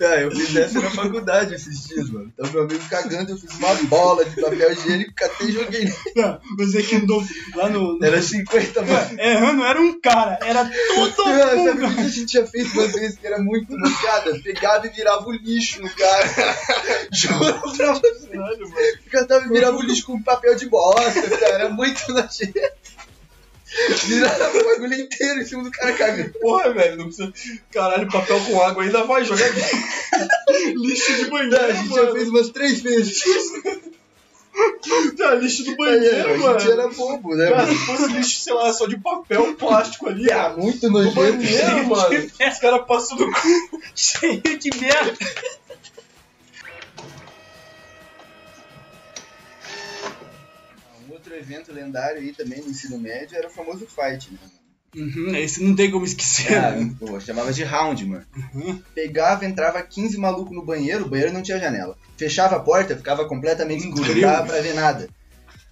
Ah, eu fiz essa na faculdade esses dias, mano. Então meu amigo cagando, eu fiz uma bola de papel higiênico, catei e joguei. Não, Mas é que andou lá no. no- Era 50, mano. É, não era um cara, era todo Ah, sabe mundo. o que a gente já fez uma vez que era muito nojada? Pegava e virava o lixo no cara. Juro pra você. Cantava e virava o lixo com papel de bosta, cara. Era muito nojento. Virava o bagulho inteiro em cima do cara cagando. Porra, velho, não precisa. Caralho, papel com água ainda vai jogar lixo de banheiro. Não, a gente já mano. fez umas três vezes. Tá, lixo do banheiro, a mano. gente era bobo, né, Cara, mano? se fosse lixo, sei lá, só de papel, plástico ali, Ah, muito No nojento. banheiro, mano. Os caras passam no cu. Cheio de merda. Outro evento lendário aí também no ensino médio era o famoso fight, né? Uhum, esse não tem como esquecer. Ah, pô, chamava de round, mano. Pegava, entrava 15 malucos no banheiro, o banheiro não tinha janela. Fechava a porta, ficava completamente escuro, não dava pra ver nada.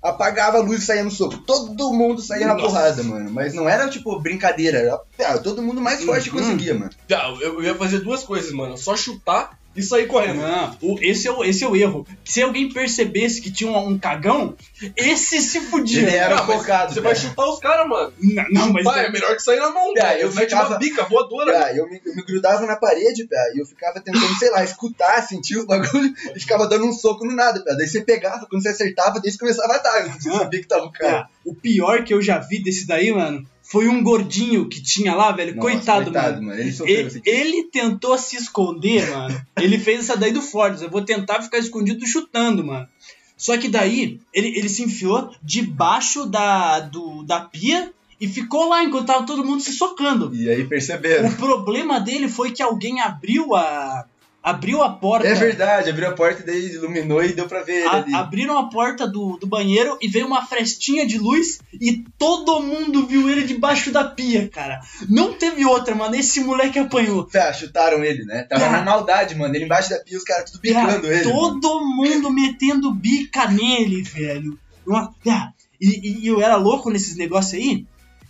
Apagava a luz e saía no soco. Todo mundo saía na Nossa. porrada, mano. Mas não era tipo brincadeira, era ah, todo mundo mais forte que Uhum. conseguia, mano. Tá, eu ia fazer duas coisas, mano. Só chutar e sair correndo. Não, o- esse, é o, esse é o erro. Se alguém percebesse que tinha um, um cagão, esse se fudia. Ele era Ah, mas focado. Você vai cara. chutar os caras, mano. Não, não, mas. Pai, é melhor que sair na mão, Ah, cara. eu Eu mete ficava- uma bica voadora. Ah, eu, me, eu me grudava na parede, pé, e eu ficava tentando, sei lá, escutar, sentir os bagulhos e ficava dando um soco no nada, pé. Daí você pegava, quando você acertava, daí você começava a dar. Você sabia que tava o cara. Ah, o pior que eu já vi desse daí, mano, foi um gordinho que tinha lá, velho. Nossa, coitado, mano. Ele sofreu Ele, esse ele tentou se esconder, mano. Ele fez essa daí do Fords. Eu vou tentar ficar escondido chutando, mano. Só que daí, ele, ele se enfiou debaixo da, do, da pia e ficou lá enquanto tava todo mundo se socando. E aí perceberam. O problema dele foi que alguém abriu a, abriu a porta. É verdade, abriu a porta e daí iluminou e deu pra ver ele a- ali. abriram a porta do, do banheiro e veio uma frestinha de luz e todo mundo viu ele debaixo da pia, cara. Não teve outra, mano. Esse moleque apanhou. Tá, chutaram ele, né? Tava Ah. na maldade, mano. Ele embaixo da pia, os caras tudo Cara, picando ele. mano. todo mundo metendo bica nele, velho. Uma- ah, e, e eu era louco nesses negócios aí.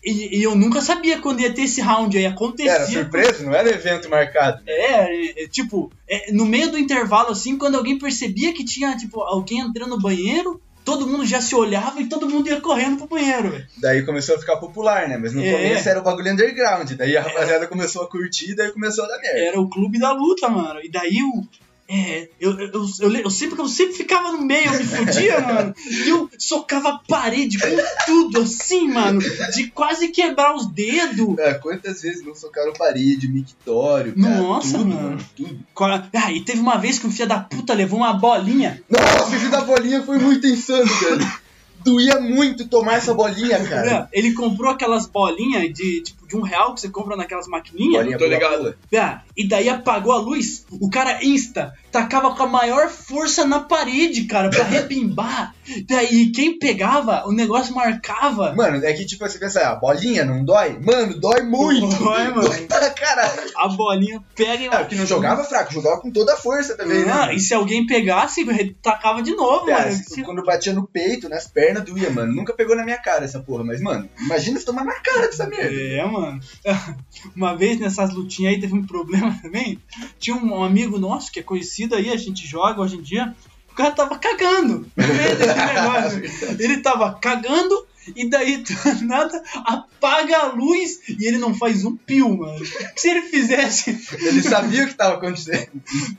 E, e eu nunca sabia quando ia ter esse round aí. Acontecia. Era surpresa, não era evento marcado. É, é, tipo, é, no meio do intervalo, assim, quando alguém percebia que tinha, tipo, alguém entrando no banheiro, todo mundo já se olhava e todo mundo ia correndo pro banheiro, velho. Daí começou a ficar popular, né? Mas no É. começo era o bagulho underground. Daí a rapaziada começou a curtir, daí começou a dar merda. Era o clube da luta, mano. E daí o. É, eu, eu, eu, eu, eu sempre, eu sempre ficava no meio, eu me fudia, mano. E eu socava a parede com tudo, assim, mano. De quase quebrar os dedos. Ah, quantas vezes não socaram parede, mictório, cara, Nossa, tudo, mano. Tudo. Ah, e teve uma vez que um filho da puta levou uma bolinha. Nossa, esse da bolinha foi muito insano, velho. Doía muito tomar essa bolinha, cara. É, Ele comprou aquelas bolinhas de, tipo, de um real que você compra naquelas maquininhas. Bolinha tô ligado. Ah, e daí apagou a luz, o cara insta, tacava com a maior força na parede, cara, pra rebimbar. Daí quem pegava, o negócio marcava. Mano, é que tipo, você pensa, ah, bolinha não dói? Mano, dói muito. Dói, mano. Dói pra caralho. A bolinha pega e. Ah, porque não jogava fraco, jogava com toda a força também, né? Ah, mano? e se alguém pegasse, tacava de novo, Cara, mano. se- quando batia no peito, nas pernas, doía, mano. Nunca pegou na minha cara essa porra, mas, mano, imagina se tomar na cara dessa merda. É, mano. Uma vez nessas lutinhas aí teve um problema também. Tinha um amigo nosso que é conhecido aí, a gente joga hoje em dia. O cara tava cagando. Ele tava cagando e daí do nada apaga a luz e ele não faz um pio, mano. Se ele fizesse. Ele sabia o que tava acontecendo.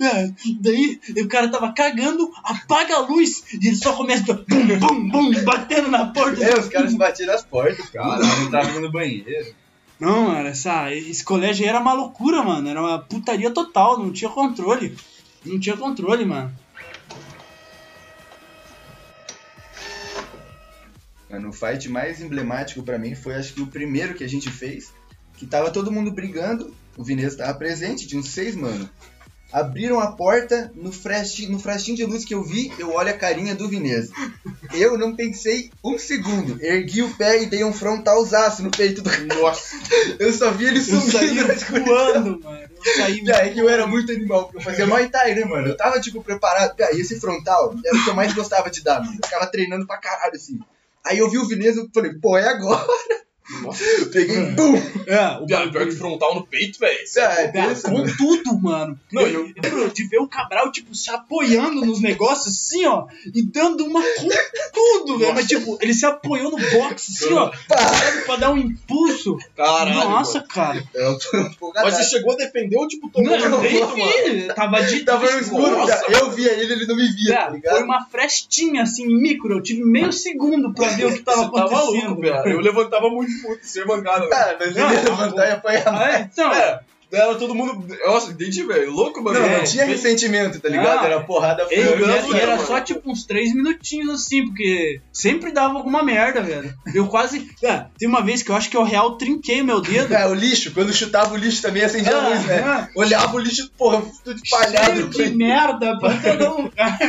é, Daí o cara tava cagando, apaga a luz e ele só começa a bum, bum, bum, batendo na porta. É, os caras batiam nas portas, cara. Entravam no banheiro. Não, mano, essa, esse colégio era uma loucura, mano. Era uma putaria total, não tinha controle. Não tinha controle, mano. Mano, o fight mais emblemático pra mim foi acho que o primeiro que a gente fez, que tava todo mundo brigando, o Vinícius tava presente, tinha uns seis, mano. Abriram a porta, no flashinho, no flashinho de luz que eu vi, eu olho a carinha do Vinícius. Eu não pensei um segundo, ergui o pé e dei um frontalzaço no peito do Nossa! Eu só vi ele subindo na escuridão. voando, mano. Eu saí E aí que eu era muito animal, porque eu fazia Muay Thai, né, mano? Eu tava, tipo, preparado. E esse frontal era o que eu mais gostava de dar, mano. Eu ficava treinando pra caralho, assim. Aí eu vi o Vinícius e falei, pô, é agora. Eu peguei, bum! É, o Pior, que frontal no peito, velho. É Cara, desse, com mano. tudo, mano. Não, eu, eu- de ver o Cabral, tipo, se apoiando nos negócios, assim, ó, e dando uma com tudo, velho. Mas, tipo, ele se apoiou no box, assim, ó, sabe, pra dar um impulso. Caralho. Nossa, mano. cara. Eu tô Mas você chegou a defender ou, tipo, tomou Não, eu no nem mano? vi. Tava de. Tava no escuro, Nossa, eu via ele, ele não me via, tá É, ligado? foi uma frestinha, assim, micro. Eu tive meio segundo pra ver o que tava Você acontecendo. maluco, velho. Eu levantava muito puto, sem mancada, velho. Cara, mas ele ia levantar e apanhar. Ah, é? Então, É, era todo mundo. Nossa, entendi, velho. Louco, mano. Não, É, não tinha Bem- ressentimento, tá ligado? Ah. Era porrada franca. e era, Não, era mano. só tipo uns três minutinhos assim, porque sempre dava alguma merda, velho. Eu quase. É, tem uma vez que eu acho que eu real trinquei meu dedo. É, o lixo, quando chutava o lixo também acendia a Ah, luz, né? ah. Olhava o lixo, porra, tudo espalhado. Cheio no de peito. merda pra todo lugar.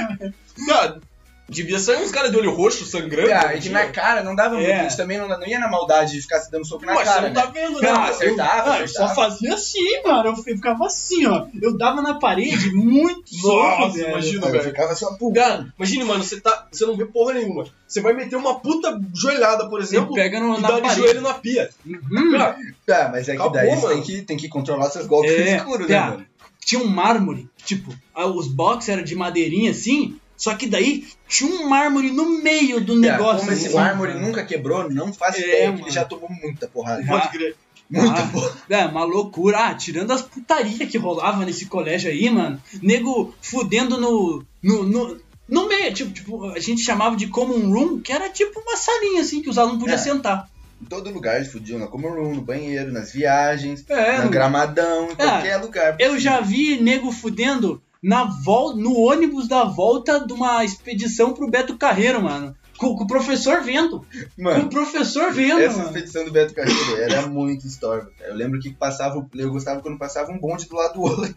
Devia sair uns caras de olho roxo sangrando. Ah, e na cara não dava muito, É. a gente também não, não ia na maldade de ficar se dando soco na Mas cara, você não né? tá vendo, né? Cara, mano? acertava, Ah, eu só acertava. fazia assim, mano. Eu ficava assim, ó. Eu dava na parede muito soco, Nossa, velho. imagina, Eu velho. ficava só pum. Cara, imagine, mano, você, tá, você não vê porra nenhuma. Você vai meter uma puta joelhada, por exemplo, E pega no- e dá de joelho na pia. Uhum. Cara, Tá, mas é que Acabou, daí você tem que, tem que controlar seus golpes É, escuros, né, tá. mano? Tinha um mármore, tipo, ah, os box eram de madeirinha assim, só que daí tinha um mármore no meio do Tá, negócio. como esse mármore nunca quebrou, não faço É, ideia, mano. ele já tomou muita porrada. Pode crer. Muita ah, porra. É, uma loucura. Ah, tirando as putarias que rolava nesse colégio aí, mano. Nego fudendo no. no, no no meio, tipo, tipo, a gente chamava de common room, que era tipo uma salinha assim que os alunos podiam É. sentar. Em todo lugar eles fudiam, na common room, no banheiro, nas viagens, É, no no- gramadão, em qualquer lugar. eu já vi nego fudendo na volta, no ônibus da volta de uma expedição pro Beto Carreiro, mano. Com, com o professor vendo. Com o Mano, professor vendo, essa mano. expedição do Beto Carreiro era muito cara. Eu lembro que passava, eu gostava quando passava um bonde do lado do outro.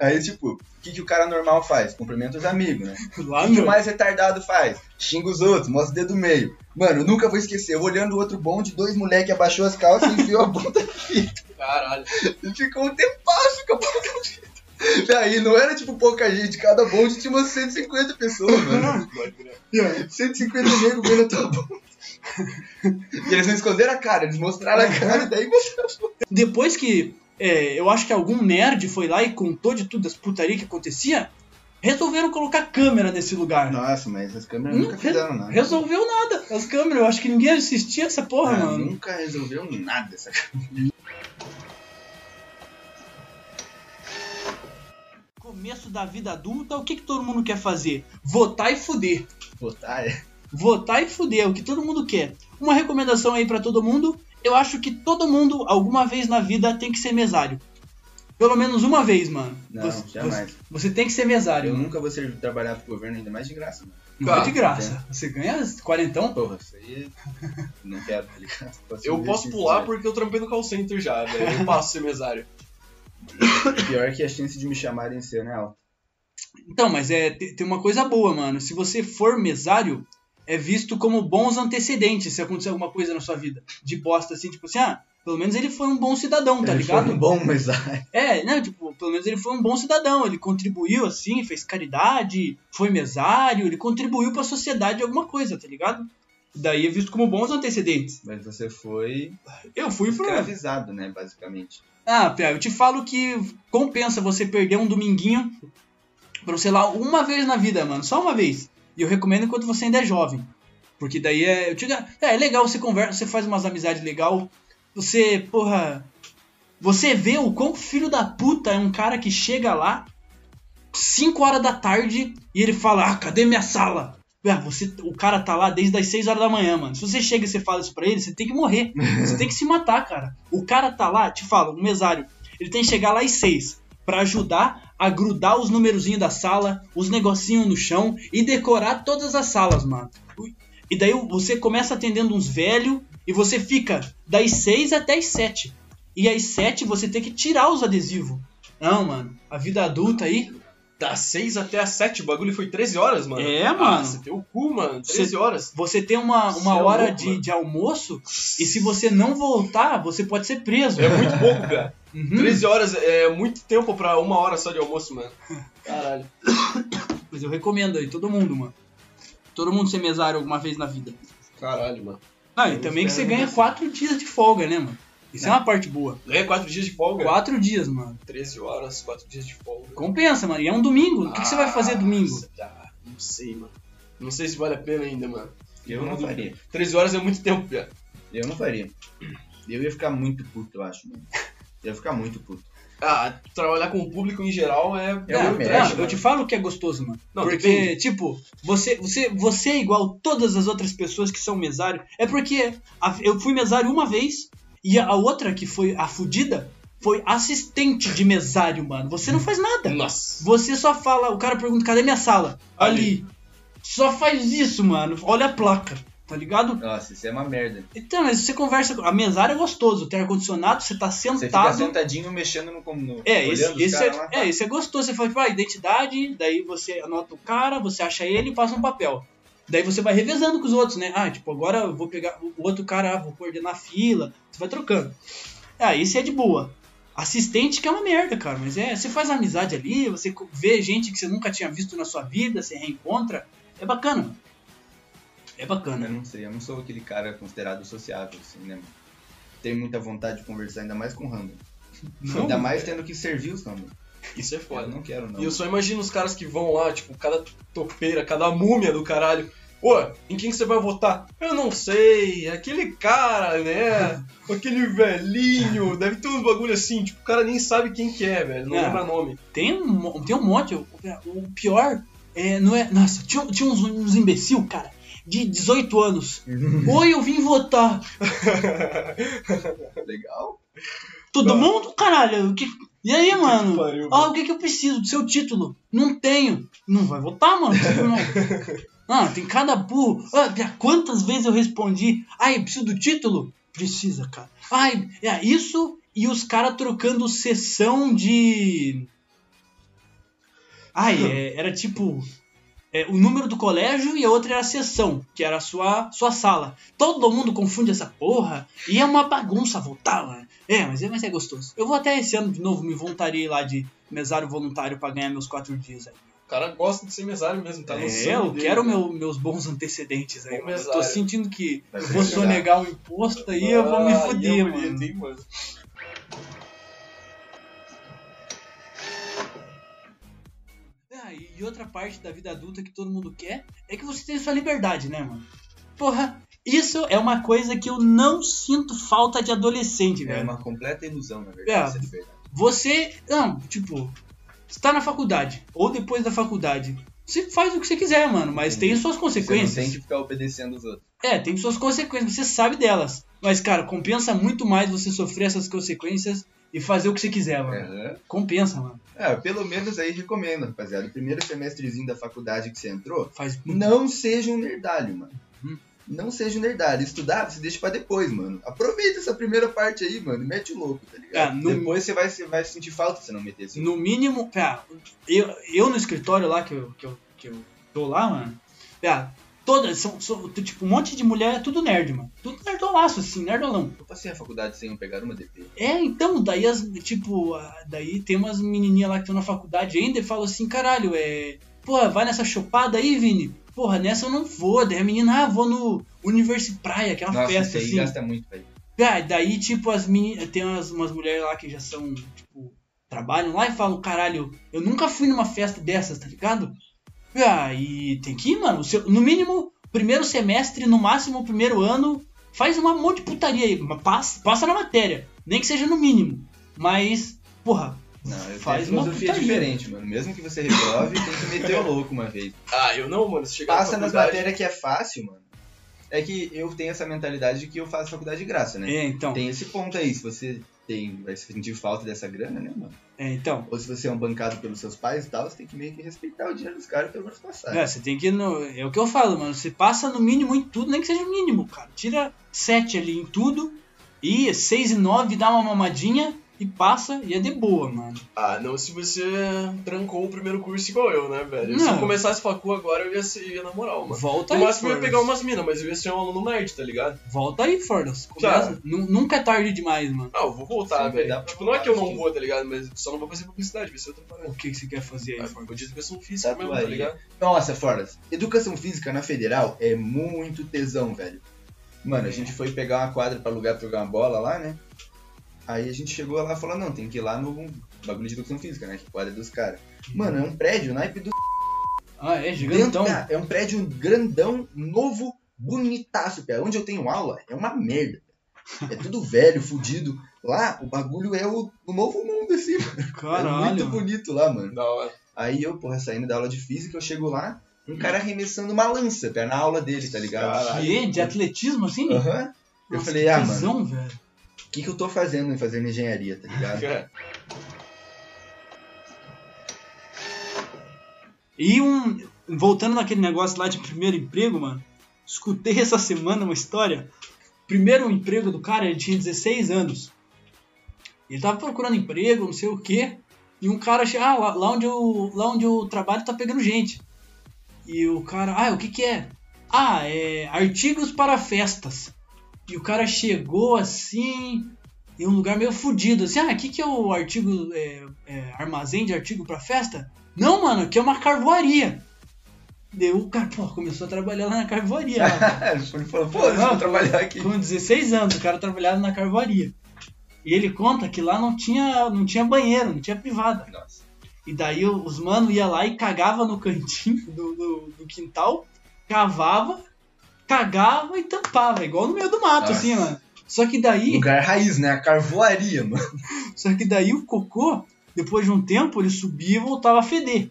Aí, tipo, o que, que o cara normal faz? Cumprimenta os amigos, né? Lá O que, que o mais retardado faz? Xinga os outros, mostra o dedo meio. Mano, eu nunca vou esquecer. Eu olhando o outro bonde, dois moleque abaixou as calças e enfiou a bunda Caralho. e ficou um tempasso com a bunda. Daí não era tipo pouca gente, cada bonde tinha umas 150 pessoas, mano. Pode crer. 150 negros vendo a tua bunda. E eles não esconderam a cara, eles mostraram a cara e daí mostraram. Depois que é, eu acho que algum nerd foi lá e contou de tudo as putaria que acontecia, resolveram colocar câmera nesse lugar. Nossa, mas as câmeras Não nunca fizeram nada. Resolveu nada. As câmeras, eu acho que ninguém assistia essa porra, Ah, mano. nunca resolveu nada essa Começo da vida adulta, o que, que todo mundo quer fazer? Votar e fuder. botar. É. Votar e fuder, é o que todo mundo quer. Uma recomendação aí pra todo mundo, eu acho que todo mundo, alguma vez na vida, tem que ser mesário. Pelo menos uma vez, mano. Não, você, jamais. Você, você tem que ser mesário. Eu mano. nunca vou ser trabalhar pro governo, ainda mais de graça, mano. Não é de graça. Você ganha quarentão? Porra, isso aí. Não quero, tá ligado? Posso Eu posso pular né? porque eu trampei no call center já, velho. Eu passo ser mesário. Pior que a chance de me chamarem ser, né, alta. Então, mas é, te- tem uma coisa boa, mano. Se você for mesário, é visto como bons antecedentes se acontecer alguma coisa na sua vida. De bosta, assim, tipo assim, ah, pelo menos ele foi um bom cidadão, tá Ele ligado? foi um bom mesário. É, né, tipo, pelo menos ele foi um bom cidadão, ele contribuiu, assim, fez caridade, foi mesário, ele contribuiu pra sociedade de alguma coisa, tá ligado? Daí é visto como bons antecedentes. Mas você foi Eu fui escravizado, né, basicamente. Ah, Pia, eu te falo que compensa você perder um dominguinho pra, sei lá, uma vez na vida, mano. Só uma vez. E eu recomendo enquanto você ainda é jovem. Porque daí é. Te, é, é legal, você conversa, você faz umas amizades legal. Você, porra. Você vê o quão filho da puta é um cara que chega lá 5 horas da tarde e ele fala: Ah, cadê minha sala? Ah, você, o cara tá lá desde as 6 horas da manhã, mano. Se você chega e você fala isso pra ele, você tem que morrer. Você tem que se matar, cara. O cara tá lá, te falo, um mesário, ele tem que chegar lá às 6 pra ajudar a grudar os numerozinhos da sala, os negocinhos no chão e decorar todas as salas, mano. E daí você começa atendendo uns velhos e você fica das 6 até as 7. E às 7 você tem que tirar os adesivos. Não, mano, a vida adulta aí. Das 6 até as 7, o bagulho foi 13 horas, mano. É, Ah, mano. você tem o cu, mano. 13 Você- horas. Você tem uma, uma Cê é hora louco, de, mano. de almoço e se você não voltar, você pode ser preso. É muito pouco, cara. Uhum. 13 horas é muito tempo pra uma hora só de almoço, mano. Caralho. Mas eu recomendo aí, todo mundo, mano. Todo mundo ser mesário alguma vez na vida. Caralho, mano. Ah, e Eu também que você ganha que- quatro dias de folga, né, mano? Isso é, uma parte boa. Ganha 4 dias de folga. Quatro dias, mano. 13 horas, 4 dias de folga. Compensa, mano. E é um domingo. O que, que você vai fazer domingo? Nossa, ah, não sei, mano. Não sei se vale a pena ainda, mano. Eu não faria. 13 horas é muito tempo, Pia. Eu não faria. Eu ia ficar muito puto, eu acho, mano. Eu ia ficar muito puto. Ah, trabalhar com o público em geral é. É Não, não, merda, eu te falo que é gostoso, mano. Não, porque, depende. tipo, você, você, você é igual todas as outras pessoas que são mesário. É porque eu fui mesário uma vez e a outra, que foi a fudida, foi assistente de mesário, mano. Você não faz nada. Nossa. Você só fala, o cara pergunta, cadê minha sala? Ali. Ali. Só faz isso, mano. Olha a placa, tá ligado? Nossa, isso é uma merda. Então, mas você conversa. com- A mesária é gostoso, tem ar-condicionado, você tá Você fica sentado. sentadinho mexendo no. no É, esse, esse, é, é, esse é gostoso. Você fala, tipo, ah, identidade, daí você anota o cara, você acha ele e passa um papel. Daí você vai revezando com os outros, né? Ah, tipo, agora eu vou pegar o outro cara, ah, vou coordenar a fila. Você vai trocando. Ah, esse é de boa. Assistente que é uma merda, cara. Mas é, você faz amizade ali, você vê gente que você nunca tinha visto na sua vida, você reencontra. É bacana. É Eu bacana. não sei, eu não sou aquele cara considerado sociável, assim, né? Tenho muita vontade de conversar, ainda mais com o Random. Não, ainda mais tendo que servir os Random. Isso é Eu foda. não quero, não. E eu só imagino os caras que vão lá, tipo, cada topeira, cada múmia do caralho. Ô, em quem que você vai votar? Eu não sei, aquele cara, né? Aquele velhinho, deve ter uns bagulho assim, tipo, o cara nem sabe quem que é, velho, não É. lembra nome. Tem um, tem um monte. O, o pior é, não é. Nossa, tinha, tinha uns, uns imbecil, cara, de 18 anos. Oi, eu vim votar. Legal. Todo Não. mundo? Caralho, o que. E aí, mano? pariu, Ah, o que que eu preciso do seu título? Não tenho. Não vai votar, mano? Não. Ah, tem cada burro. Ah, quantas vezes eu respondi? Ai, preciso do título? Precisa, cara. Ai, é isso e os caras trocando sessão de. Ai, é, era tipo. É, o número do colégio e a outra era a sessão, que era a sua, sua sala. Todo mundo confunde essa porra e é uma bagunça voltar, mano. É, mas é, mas é gostoso. Eu vou até esse ano de novo me voluntariar lá de mesário voluntário para ganhar meus quatro dias aí. O cara gosta de ser mesário mesmo, tá no É, sangue eu dele, quero né? meu- meus bons antecedentes aí, Bom mano. Eu tô sentindo que Vai eu vou sonegar um imposto aí, eu vou me Ah, fuder, e é mano. hein, mano. Ah, e outra parte da vida adulta que todo mundo quer é que você tenha sua liberdade, né, mano? Porra, isso é uma coisa que eu não sinto falta de adolescente, É velho. uma completa ilusão, na É. verdade, liberdade. Você, não, tipo, você tá na faculdade, ou depois da faculdade, você faz o que você quiser, mano, mas tem suas Você não consequências. tem que ficar obedecendo os outros. É, tem suas consequências, você sabe delas. Mas, cara, compensa muito mais você sofrer essas consequências e fazer o que você quiser, mano. Compensa, mano. É, pelo menos aí recomendo, rapaziada. O primeiro semestrezinho da faculdade que você entrou, Faz não seja um nerdalho, mano. Não seja nerdalho. Estudar, você deixa pra depois, mano. Aproveita essa primeira parte aí, mano. Mete o louco, tá ligado? É, no- Depois você vai, você vai sentir falta se não meter esse No mínimo, pá, eu, eu no escritório lá que eu, que eu, que eu tô lá, mano, pá, todas, são, são, tipo, um monte de mulher, é tudo nerd, mano. Tudo nerdolaço, assim, nerdolão. Eu passei a faculdade sem eu pegar uma DP. É, então, daí, as, tipo, daí tem umas menininhas lá que estão na faculdade ainda e falam assim, caralho, é... Porra, vai nessa chopada aí, Vini? Porra, nessa eu não vou. Daí a menina, ah, vou no Universi Praia, que é uma Nossa, festa, assim. gasta muito, velho. Ah, daí, tipo, as meninas. Tem umas, umas mulheres lá que já são, tipo, trabalham lá e falam, caralho, eu nunca fui numa festa dessas, tá ligado? Ah, e tem que ir, mano. Seu- no mínimo, primeiro semestre, no máximo, primeiro ano, faz uma monte de putaria aí. Passa, passa na matéria. Nem que seja no mínimo. Mas, porra, Não, eu Faz tenho uma filosofia diferente, mano. Mesmo que você reprove, tem que meter o louco uma vez. Ah, eu não, mano. Se chegar Passa na nas matérias que é fácil, mano. É que eu tenho essa mentalidade de que eu faço faculdade de graça, né? é, então. Tem esse ponto aí, se você tem, vai sentir falta dessa grana, né, mano? É, então. Ou se você é um bancado pelos seus pais e tal, você tem que meio que respeitar o dinheiro dos caras pelo menos passar. É, você tem que no. É o que eu falo, mano. Você passa no mínimo em tudo, nem que seja o mínimo, cara. Tira 7 ali em tudo. E 6 e 9 dá uma mamadinha e passa e é de boa, mano. Ah, não se você trancou o primeiro curso igual eu, né, velho? Se Não. eu começasse facu agora, eu ia ser ia na moral, mano. Volta No aí, máximo eu ia pegar umas minas, mas eu ia ser um aluno nerd, tá ligado? Volta aí, Fordas. Nunca é tarde demais, mano. Ah, eu vou voltar, dá velho. Tipo, não é que eu não vou, tá ligado? Mas só não vou fazer publicidade, vai ser outra O parada. que, que você quer fazer aí, Ah, Fordas? vou de educação física mesmo, tá Tatuaria. ligado? Nossa, Fordas, educação física na federal é muito tesão, velho. Mano, a gente foi pegar uma quadra pra alugar pra jogar uma bola lá, né? Aí a gente chegou lá e falou, não, tem que ir lá no bagulho de educação física, né? Que quadra é dos caras. Mano, é um prédio, naipe do Ah, é dentro, gigantão. cara, é um prédio grandão, novo, bonitaço, cara. Onde eu tenho aula é uma merda. É tudo velho, fudido. Lá, o bagulho é o, o novo mundo, assim, mano. É Caralho. muito bonito lá, mano. Da hora. Aí eu, porra, saindo da aula de física, eu chego lá, um cara arremessando uma lança, cara, na aula dele, tá ligado? Caralho. Que? De atletismo, assim? Aham. Eu Nossa, falei, que ah, mano, velho. O que, que eu tô fazendo em fazendo engenharia, tá ligado? É. E um. Voltando naquele negócio lá de primeiro emprego, mano. Escutei essa semana uma história. Primeiro emprego do cara, ele tinha 16 anos. Ele tava procurando emprego, não sei o quê. E um cara chega, ah, lá, lá onde eu, lá onde eu trabalho tá pegando gente. E o cara, ah, o que que é? Ah, é artigos para festas. E o cara chegou assim, em um lugar meio fudido, assim, ah, o que é o artigo, é, é, armazém de artigo para festa? Não, mano, aqui é uma carvoaria. Deu o cara, pô, começou a trabalhar lá na carvoaria. Ele falou, pô, deixa eu trabalhar aqui. Com 16 anos, o cara trabalhava na carvoaria. E ele conta que lá não tinha, não tinha banheiro, não tinha privada. Nossa. E daí os mano ia lá e cagava no cantinho do, do, do quintal, cavava, cagava e tampava, igual no meio do mato, Nossa. assim, mano. Só que daí, Lugar raiz, né? A carvoaria, mano. só que daí o cocô, depois de um tempo, ele subia e voltava a feder.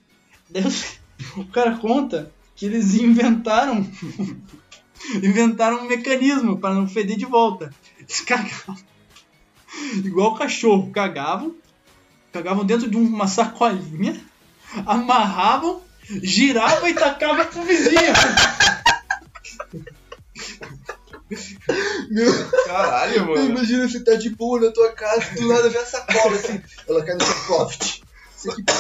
Daí o cara conta que eles inventaram inventaram um mecanismo para não feder de volta. Eles cagavam igual cachorro, cagavam, cagavam dentro de uma sacolinha, amarravam girava e tacava pro vizinho. Meu, Caralho, mano. imagina você tá de boa na tua casa, do nada vem a sacola assim, ela cai no seu cofre. Você que porra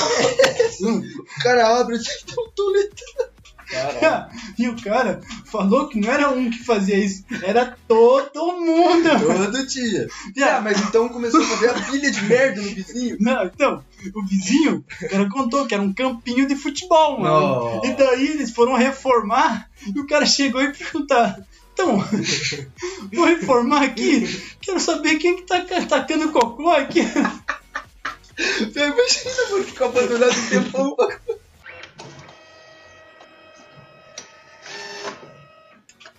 é? O cara abre assim, tá um toletão. Caralho. E o cara falou que não era um que fazia isso, era todo mundo. Todo dia. Ah, mas então começou a fazer a pilha de merda no vizinho. Não, então, o vizinho, o cara contou que era um campinho de futebol, mano. Nossa. E daí eles foram reformar e o cara chegou e perguntar. Então, vou reformar aqui. Quero saber quem que tá ca- tacando cocô aqui. Imagina, mano, ficar abandonado um tempão.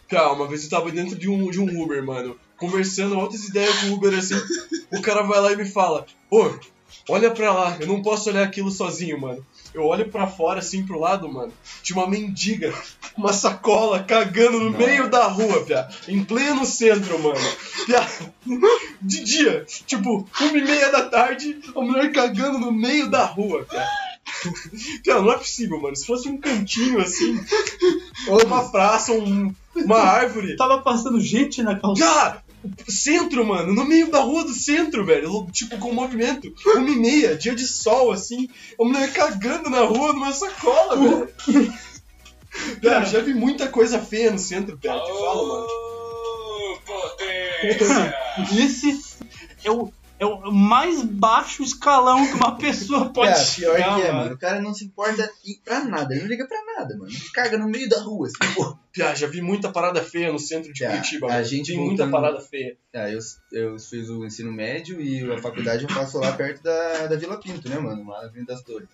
Cara, uma vez eu tava dentro de um, de um Uber, mano, conversando altas ideias com o Uber assim. O cara vai lá e me fala: Ô, olha pra lá, eu não posso olhar aquilo sozinho, mano. Eu olho pra fora, assim, pro lado, mano. Tinha uma mendiga, uma sacola, cagando no Nossa. meio da rua, pia. Em pleno centro, mano. Pia. De dia, tipo, uma e meia da tarde, a mulher cagando no meio da rua, pia. Pia, não é possível, mano. Se fosse um cantinho assim, ou uma praça, um, uma árvore. Tava passando gente na calçada. Centro, mano, no meio da rua do centro, velho. Tipo, com movimento. Uma e meia, dia de sol, assim. A mulher cagando na rua numa sacola, velho. Cara, já vi muita coisa feia no centro, cara. Te falo, mano. Esse é o, é o mais baixo escalão que uma pessoa pode Cara, pior chegar, que é, mano. O cara não se importa pra nada, ele não liga pra nada, mano. Ele caga no meio da rua, assim, pô. Pia, já vi muita parada feia no centro de Pia, Curitiba, a mano. gente vi muita voltando- parada feia. Ah, eu, eu fiz o ensino médio e a faculdade eu faço lá perto da, da Vila Pinto, né, mano? Lá na Avenida das Torres.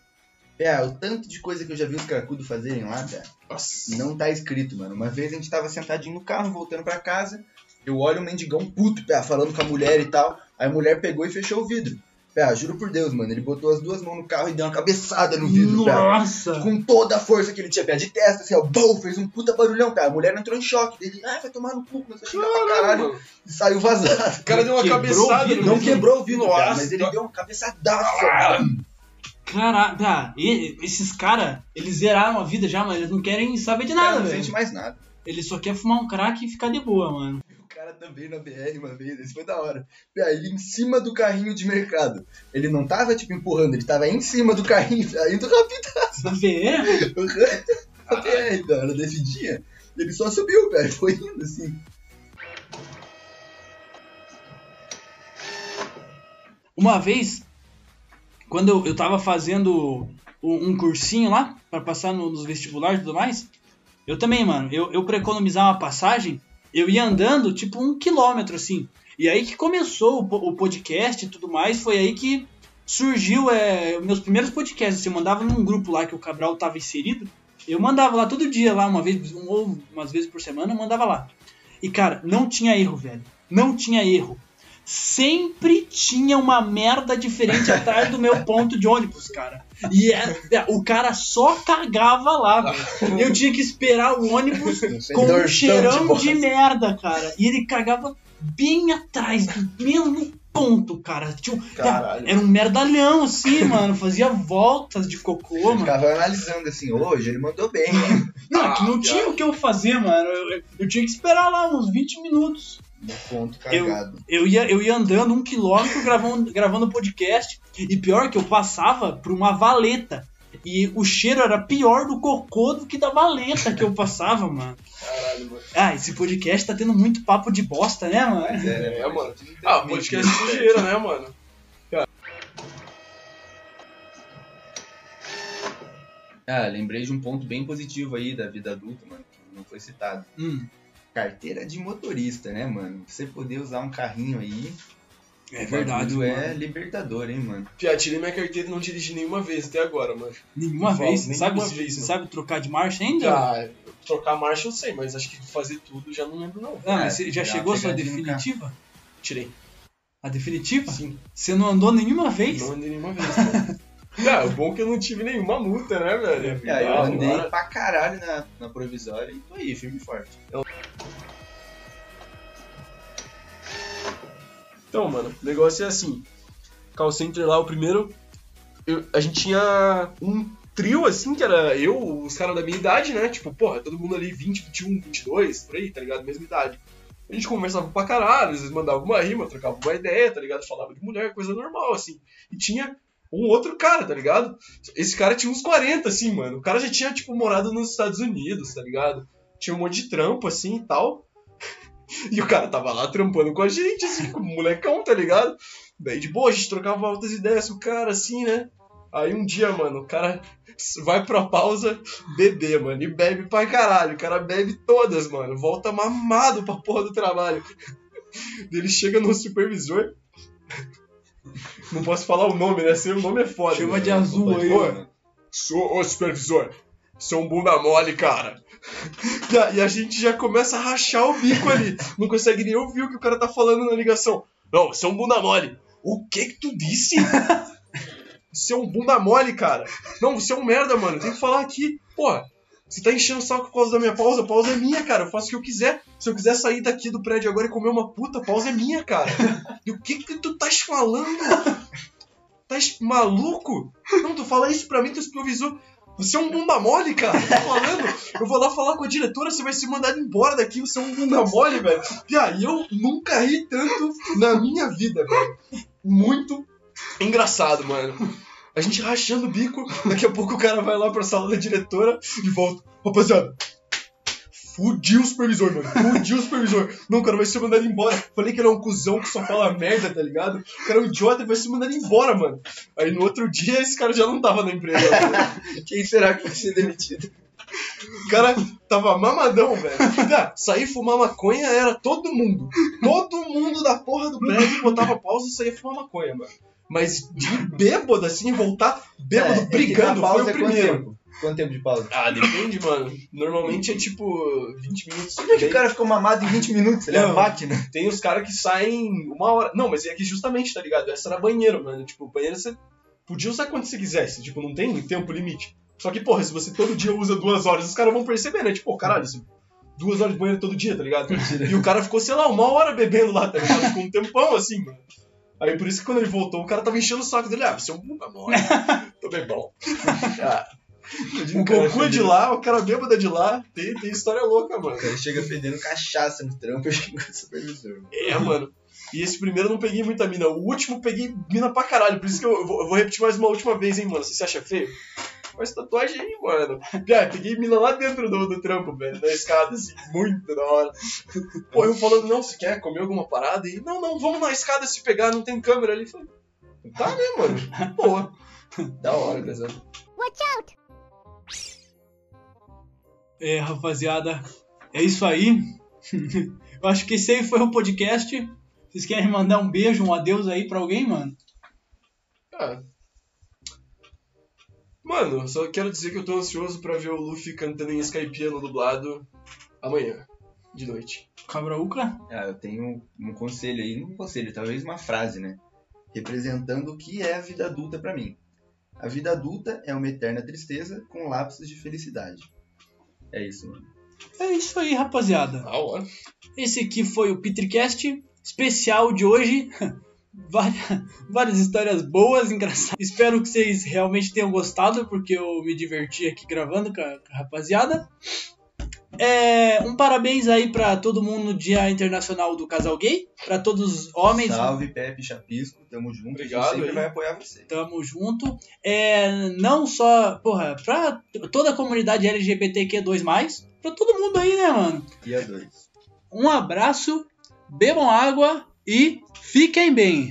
É, o tanto de coisa que eu já vi os cracudos fazerem lá, cara, Nossa. não tá escrito, mano. Uma vez a gente tava sentadinho no carro, voltando pra casa, eu olho um mendigão puto, pé, falando com a mulher e tal. Aí a mulher pegou e fechou o vidro. Pé, juro por Deus, mano, ele botou as duas mãos no carro e deu uma cabeçada no vidro, pé. Nossa! Com toda a força que ele tinha, pé, de testa, assim, ó, bum, fez um puta barulhão, pé. A mulher entrou em choque. Ele, ah, vai tomar no cu, começou a xingar pra caralho mano. e saiu vazado. O cara deu uma Quebrou cabeçada o vidro, no Não quebrou o vidro, Nossa. cara, mas ele deu uma cabeçadaça. Ah. Caraca, ah, e- esses caras, eles zeraram a vida já, mas eles não querem saber de nada, não velho. sente mais nada. Ele só quer fumar um crack e ficar de boa, mano. O cara também na BR uma vez, esse foi da hora. Ele em cima do carrinho de mercado. Ele não tava, tipo, empurrando, ele tava em cima do carrinho, indo rápido. Na VR? Na BR, da hora desse dia. Ele só subiu, velho, foi indo assim. Uma vez, quando eu, eu tava fazendo um, um cursinho lá, pra passar no- nos vestibulares e tudo mais, eu também, mano, eu, eu pra economizar uma passagem, eu ia andando tipo um quilômetro assim. E aí que começou o, o podcast e tudo mais, foi aí que surgiu é, meus primeiros podcasts. Eu mandava num grupo lá que o Cabral tava inserido, eu mandava lá todo dia, lá, uma vez, ou umas vezes por semana, eu mandava lá. E cara, não tinha erro, velho. Não tinha erro sempre tinha uma merda diferente atrás do meu ponto de ônibus, cara. E é- é, o cara só cagava lá, velho. Eu tinha que esperar o ônibus com um cheirão bosta. de merda, cara. E ele cagava bem atrás do mesmo ponto, cara. Tipo, Caralho. era um merdalhão, assim, mano. Fazia voltas de cocô, Eu mano. ficava analisando assim, hoje ele mandou bem, hein? Não, é que não Ah, tinha o que eu fazer, mano. Eu, eu- eu tinha que esperar lá uns 20 minutos. No ponto cagado. Eu ia, eu ia andando um quilômetro gravando, gravando podcast. E pior que eu passava por uma valeta. E o cheiro era pior do cocô do que da valeta que eu passava, mano. Caralho, mano. Ah, esse podcast tá tendo muito papo de bosta, né, mano? É, mano. Ah, podcast sujeira, né, mano? Ah, lembrei de um ponto bem positivo aí da vida adulta, mano, que não foi citado. Hum, Carteira de motorista, né, mano? Você poder usar um carrinho aí. é verdade, bagulho mano. É libertador, hein, mano? Pia, tirei minha carteira e não dirigi nenhuma vez até agora, mano. Nenhuma Fala, vez. nenhuma sabe, vez, você mano. sabe trocar de marcha ainda? Já, trocar marcha eu sei, mas acho que fazer tudo já não lembro, não. Ah, mas É, você já já chegou a sua definitiva? Tirei. A definitiva? Sim, Você não andou nenhuma vez? não andei nenhuma vez, mano. Ah, o bom é que eu não tive nenhuma multa, né, velho? É, eu Ah, andei pra caralho na, na provisória e tô aí, firme e forte. Então, mano, o negócio é assim. Call center lá, o primeiro. eu- a gente tinha um trio, assim, que era eu, os caras da minha idade, né? Tipo, porra, todo mundo ali 20, 21, 22, por aí, tá ligado? Mesma idade. A gente conversava pra caralho, às vezes mandava uma rima, trocava uma ideia, tá ligado? Falava de mulher, coisa normal, assim. E tinha um outro cara, tá ligado? Esse cara tinha uns 40, assim, mano. O cara já tinha, tipo, morado nos Estados Unidos, tá ligado? Tinha um monte de trampo, assim, e tal. E o cara tava lá trampando com a gente, assim, como molecão, tá ligado? Daí, de boa, a gente trocava altas ideias com o cara, assim, né? Aí um dia, mano, o cara vai pra pausa beber, mano, e bebe pra caralho. O cara bebe todas, mano. Volta mamado pra porra do trabalho. Ele chega no supervisor. Não posso falar o nome, né? Seu nome é foda. Chama né? de azul aí. Sou ô supervisor. Sou um bunda mole, cara. E a, gente já começa a rachar o bico ali. Não consegue nem ouvir o que o cara tá falando na ligação. Não, você é um bunda mole. O que que tu disse? Você é um bunda mole, cara. Não, você é um merda, mano. Tem que falar aqui. Porra, você tá enchendo o saco por causa da minha pausa. A pausa é minha, cara. Eu faço o que eu quiser. Se eu quiser sair daqui do prédio agora e comer uma puta, a pausa é minha, cara. E o que que tu estás falando? Tás maluco? Não, tu fala isso pra mim, tu supervisor. Você é um bunda mole, cara. Tô falando. Eu vou lá falar com a diretora, você vai ser mandado embora daqui. Você é um bunda mole, velho. E aí eu nunca ri tanto na minha vida, velho. Muito engraçado, mano. A gente rachando o bico, daqui a pouco o cara vai lá pra sala da diretora e volta. Rapaziada, fudi o supervisor, mano. Fudi o supervisor. Não, o cara vai ser mandado embora. Falei que ele é um cuzão que só fala merda, tá ligado? O cara é um idiota e vai ser mandado embora, mano. Aí no outro dia esse cara já não tava na empresa. Quem será que vai ser demitido? O cara tava mamadão, velho. Ah, sair fumar maconha era todo mundo. Todo mundo da porra do prédio botava pausa e saía fumar maconha, mano. Mas de bêbado, assim, voltar bêbado, É, é brigando, pausa foi o é primeiro. Quanto tempo de pausa? Ah, depende, mano. Normalmente é tipo 20 minutos. Como é que o cara ficou mamado em 20 minutos? Ele é uma máquina. Tem os caras que saem uma hora. Não, mas é que justamente, tá ligado? Essa era banheiro, mano. Tipo, banheiro você podia usar quando você quisesse. Tipo, não tem tempo limite. Só que, porra, se você todo dia usa duas horas, os caras vão perceber, né? Tipo, caralho, isso- duas horas de banheiro todo dia, tá ligado? E o cara ficou, sei lá, uma hora bebendo lá, tá ligado? Ficou um tempão assim, mano. Aí por isso que quando ele voltou, o cara tava enchendo o saco dele. Ah, você é um bunda mole. Tô bem bom. Ah, o Goku é de lá, o cara bêbado é de lá. Tem, tem história louca, mano. O cara chega fedendo cachaça no trampo e chega com o supervisor. É, mano. E esse primeiro eu não peguei muita mina. O último eu peguei mina pra caralho. Por isso que eu vou, eu vou repetir mais uma última vez, hein, mano. Você se acha feio? Faz tatuagem aí, mano. Piá, peguei mina lá dentro do, do trampo, velho. Da escada, assim. Muito da hora. Pô, eu falando, não, você quer comer alguma parada? E, não, não, vamos na escada se pegar, não tem câmera ali. Falei, tá, né, mano? Boa. Da hora, Gazão. É, rapaziada, é isso aí. Eu acho que esse aí foi o podcast. Vocês querem mandar um beijo, um adeus aí pra alguém, mano? Ah. Mano, só quero dizer que eu tô ansioso pra ver o Luffy cantando em Skypiano dublado amanhã, de noite. Cabraúca? Ah, eu tenho um conselho aí, não um conselho, talvez uma frase, né? Representando o que é a vida adulta pra mim. A vida adulta é uma eterna tristeza com lapsos de felicidade. É isso, mano. É isso aí, rapaziada. Da hora. Esse aqui foi o Petricast especial de hoje. Várias, várias histórias boas, engraçadas. Espero que vocês realmente tenham gostado, porque eu me diverti aqui gravando com a, com a rapaziada. É, um parabéns aí pra todo mundo no Dia Internacional do Casal Gay. Pra todos os homens. Salve, Pepe Chapisco, tamo junto. Obrigado a gente sempre aí. vai apoiar você. Tamo junto. É, não só, porra, pra toda a comunidade LGBTQ2+, pra todo mundo aí, né, mano? E a dois. Um abraço, bebam água e fiquem bem.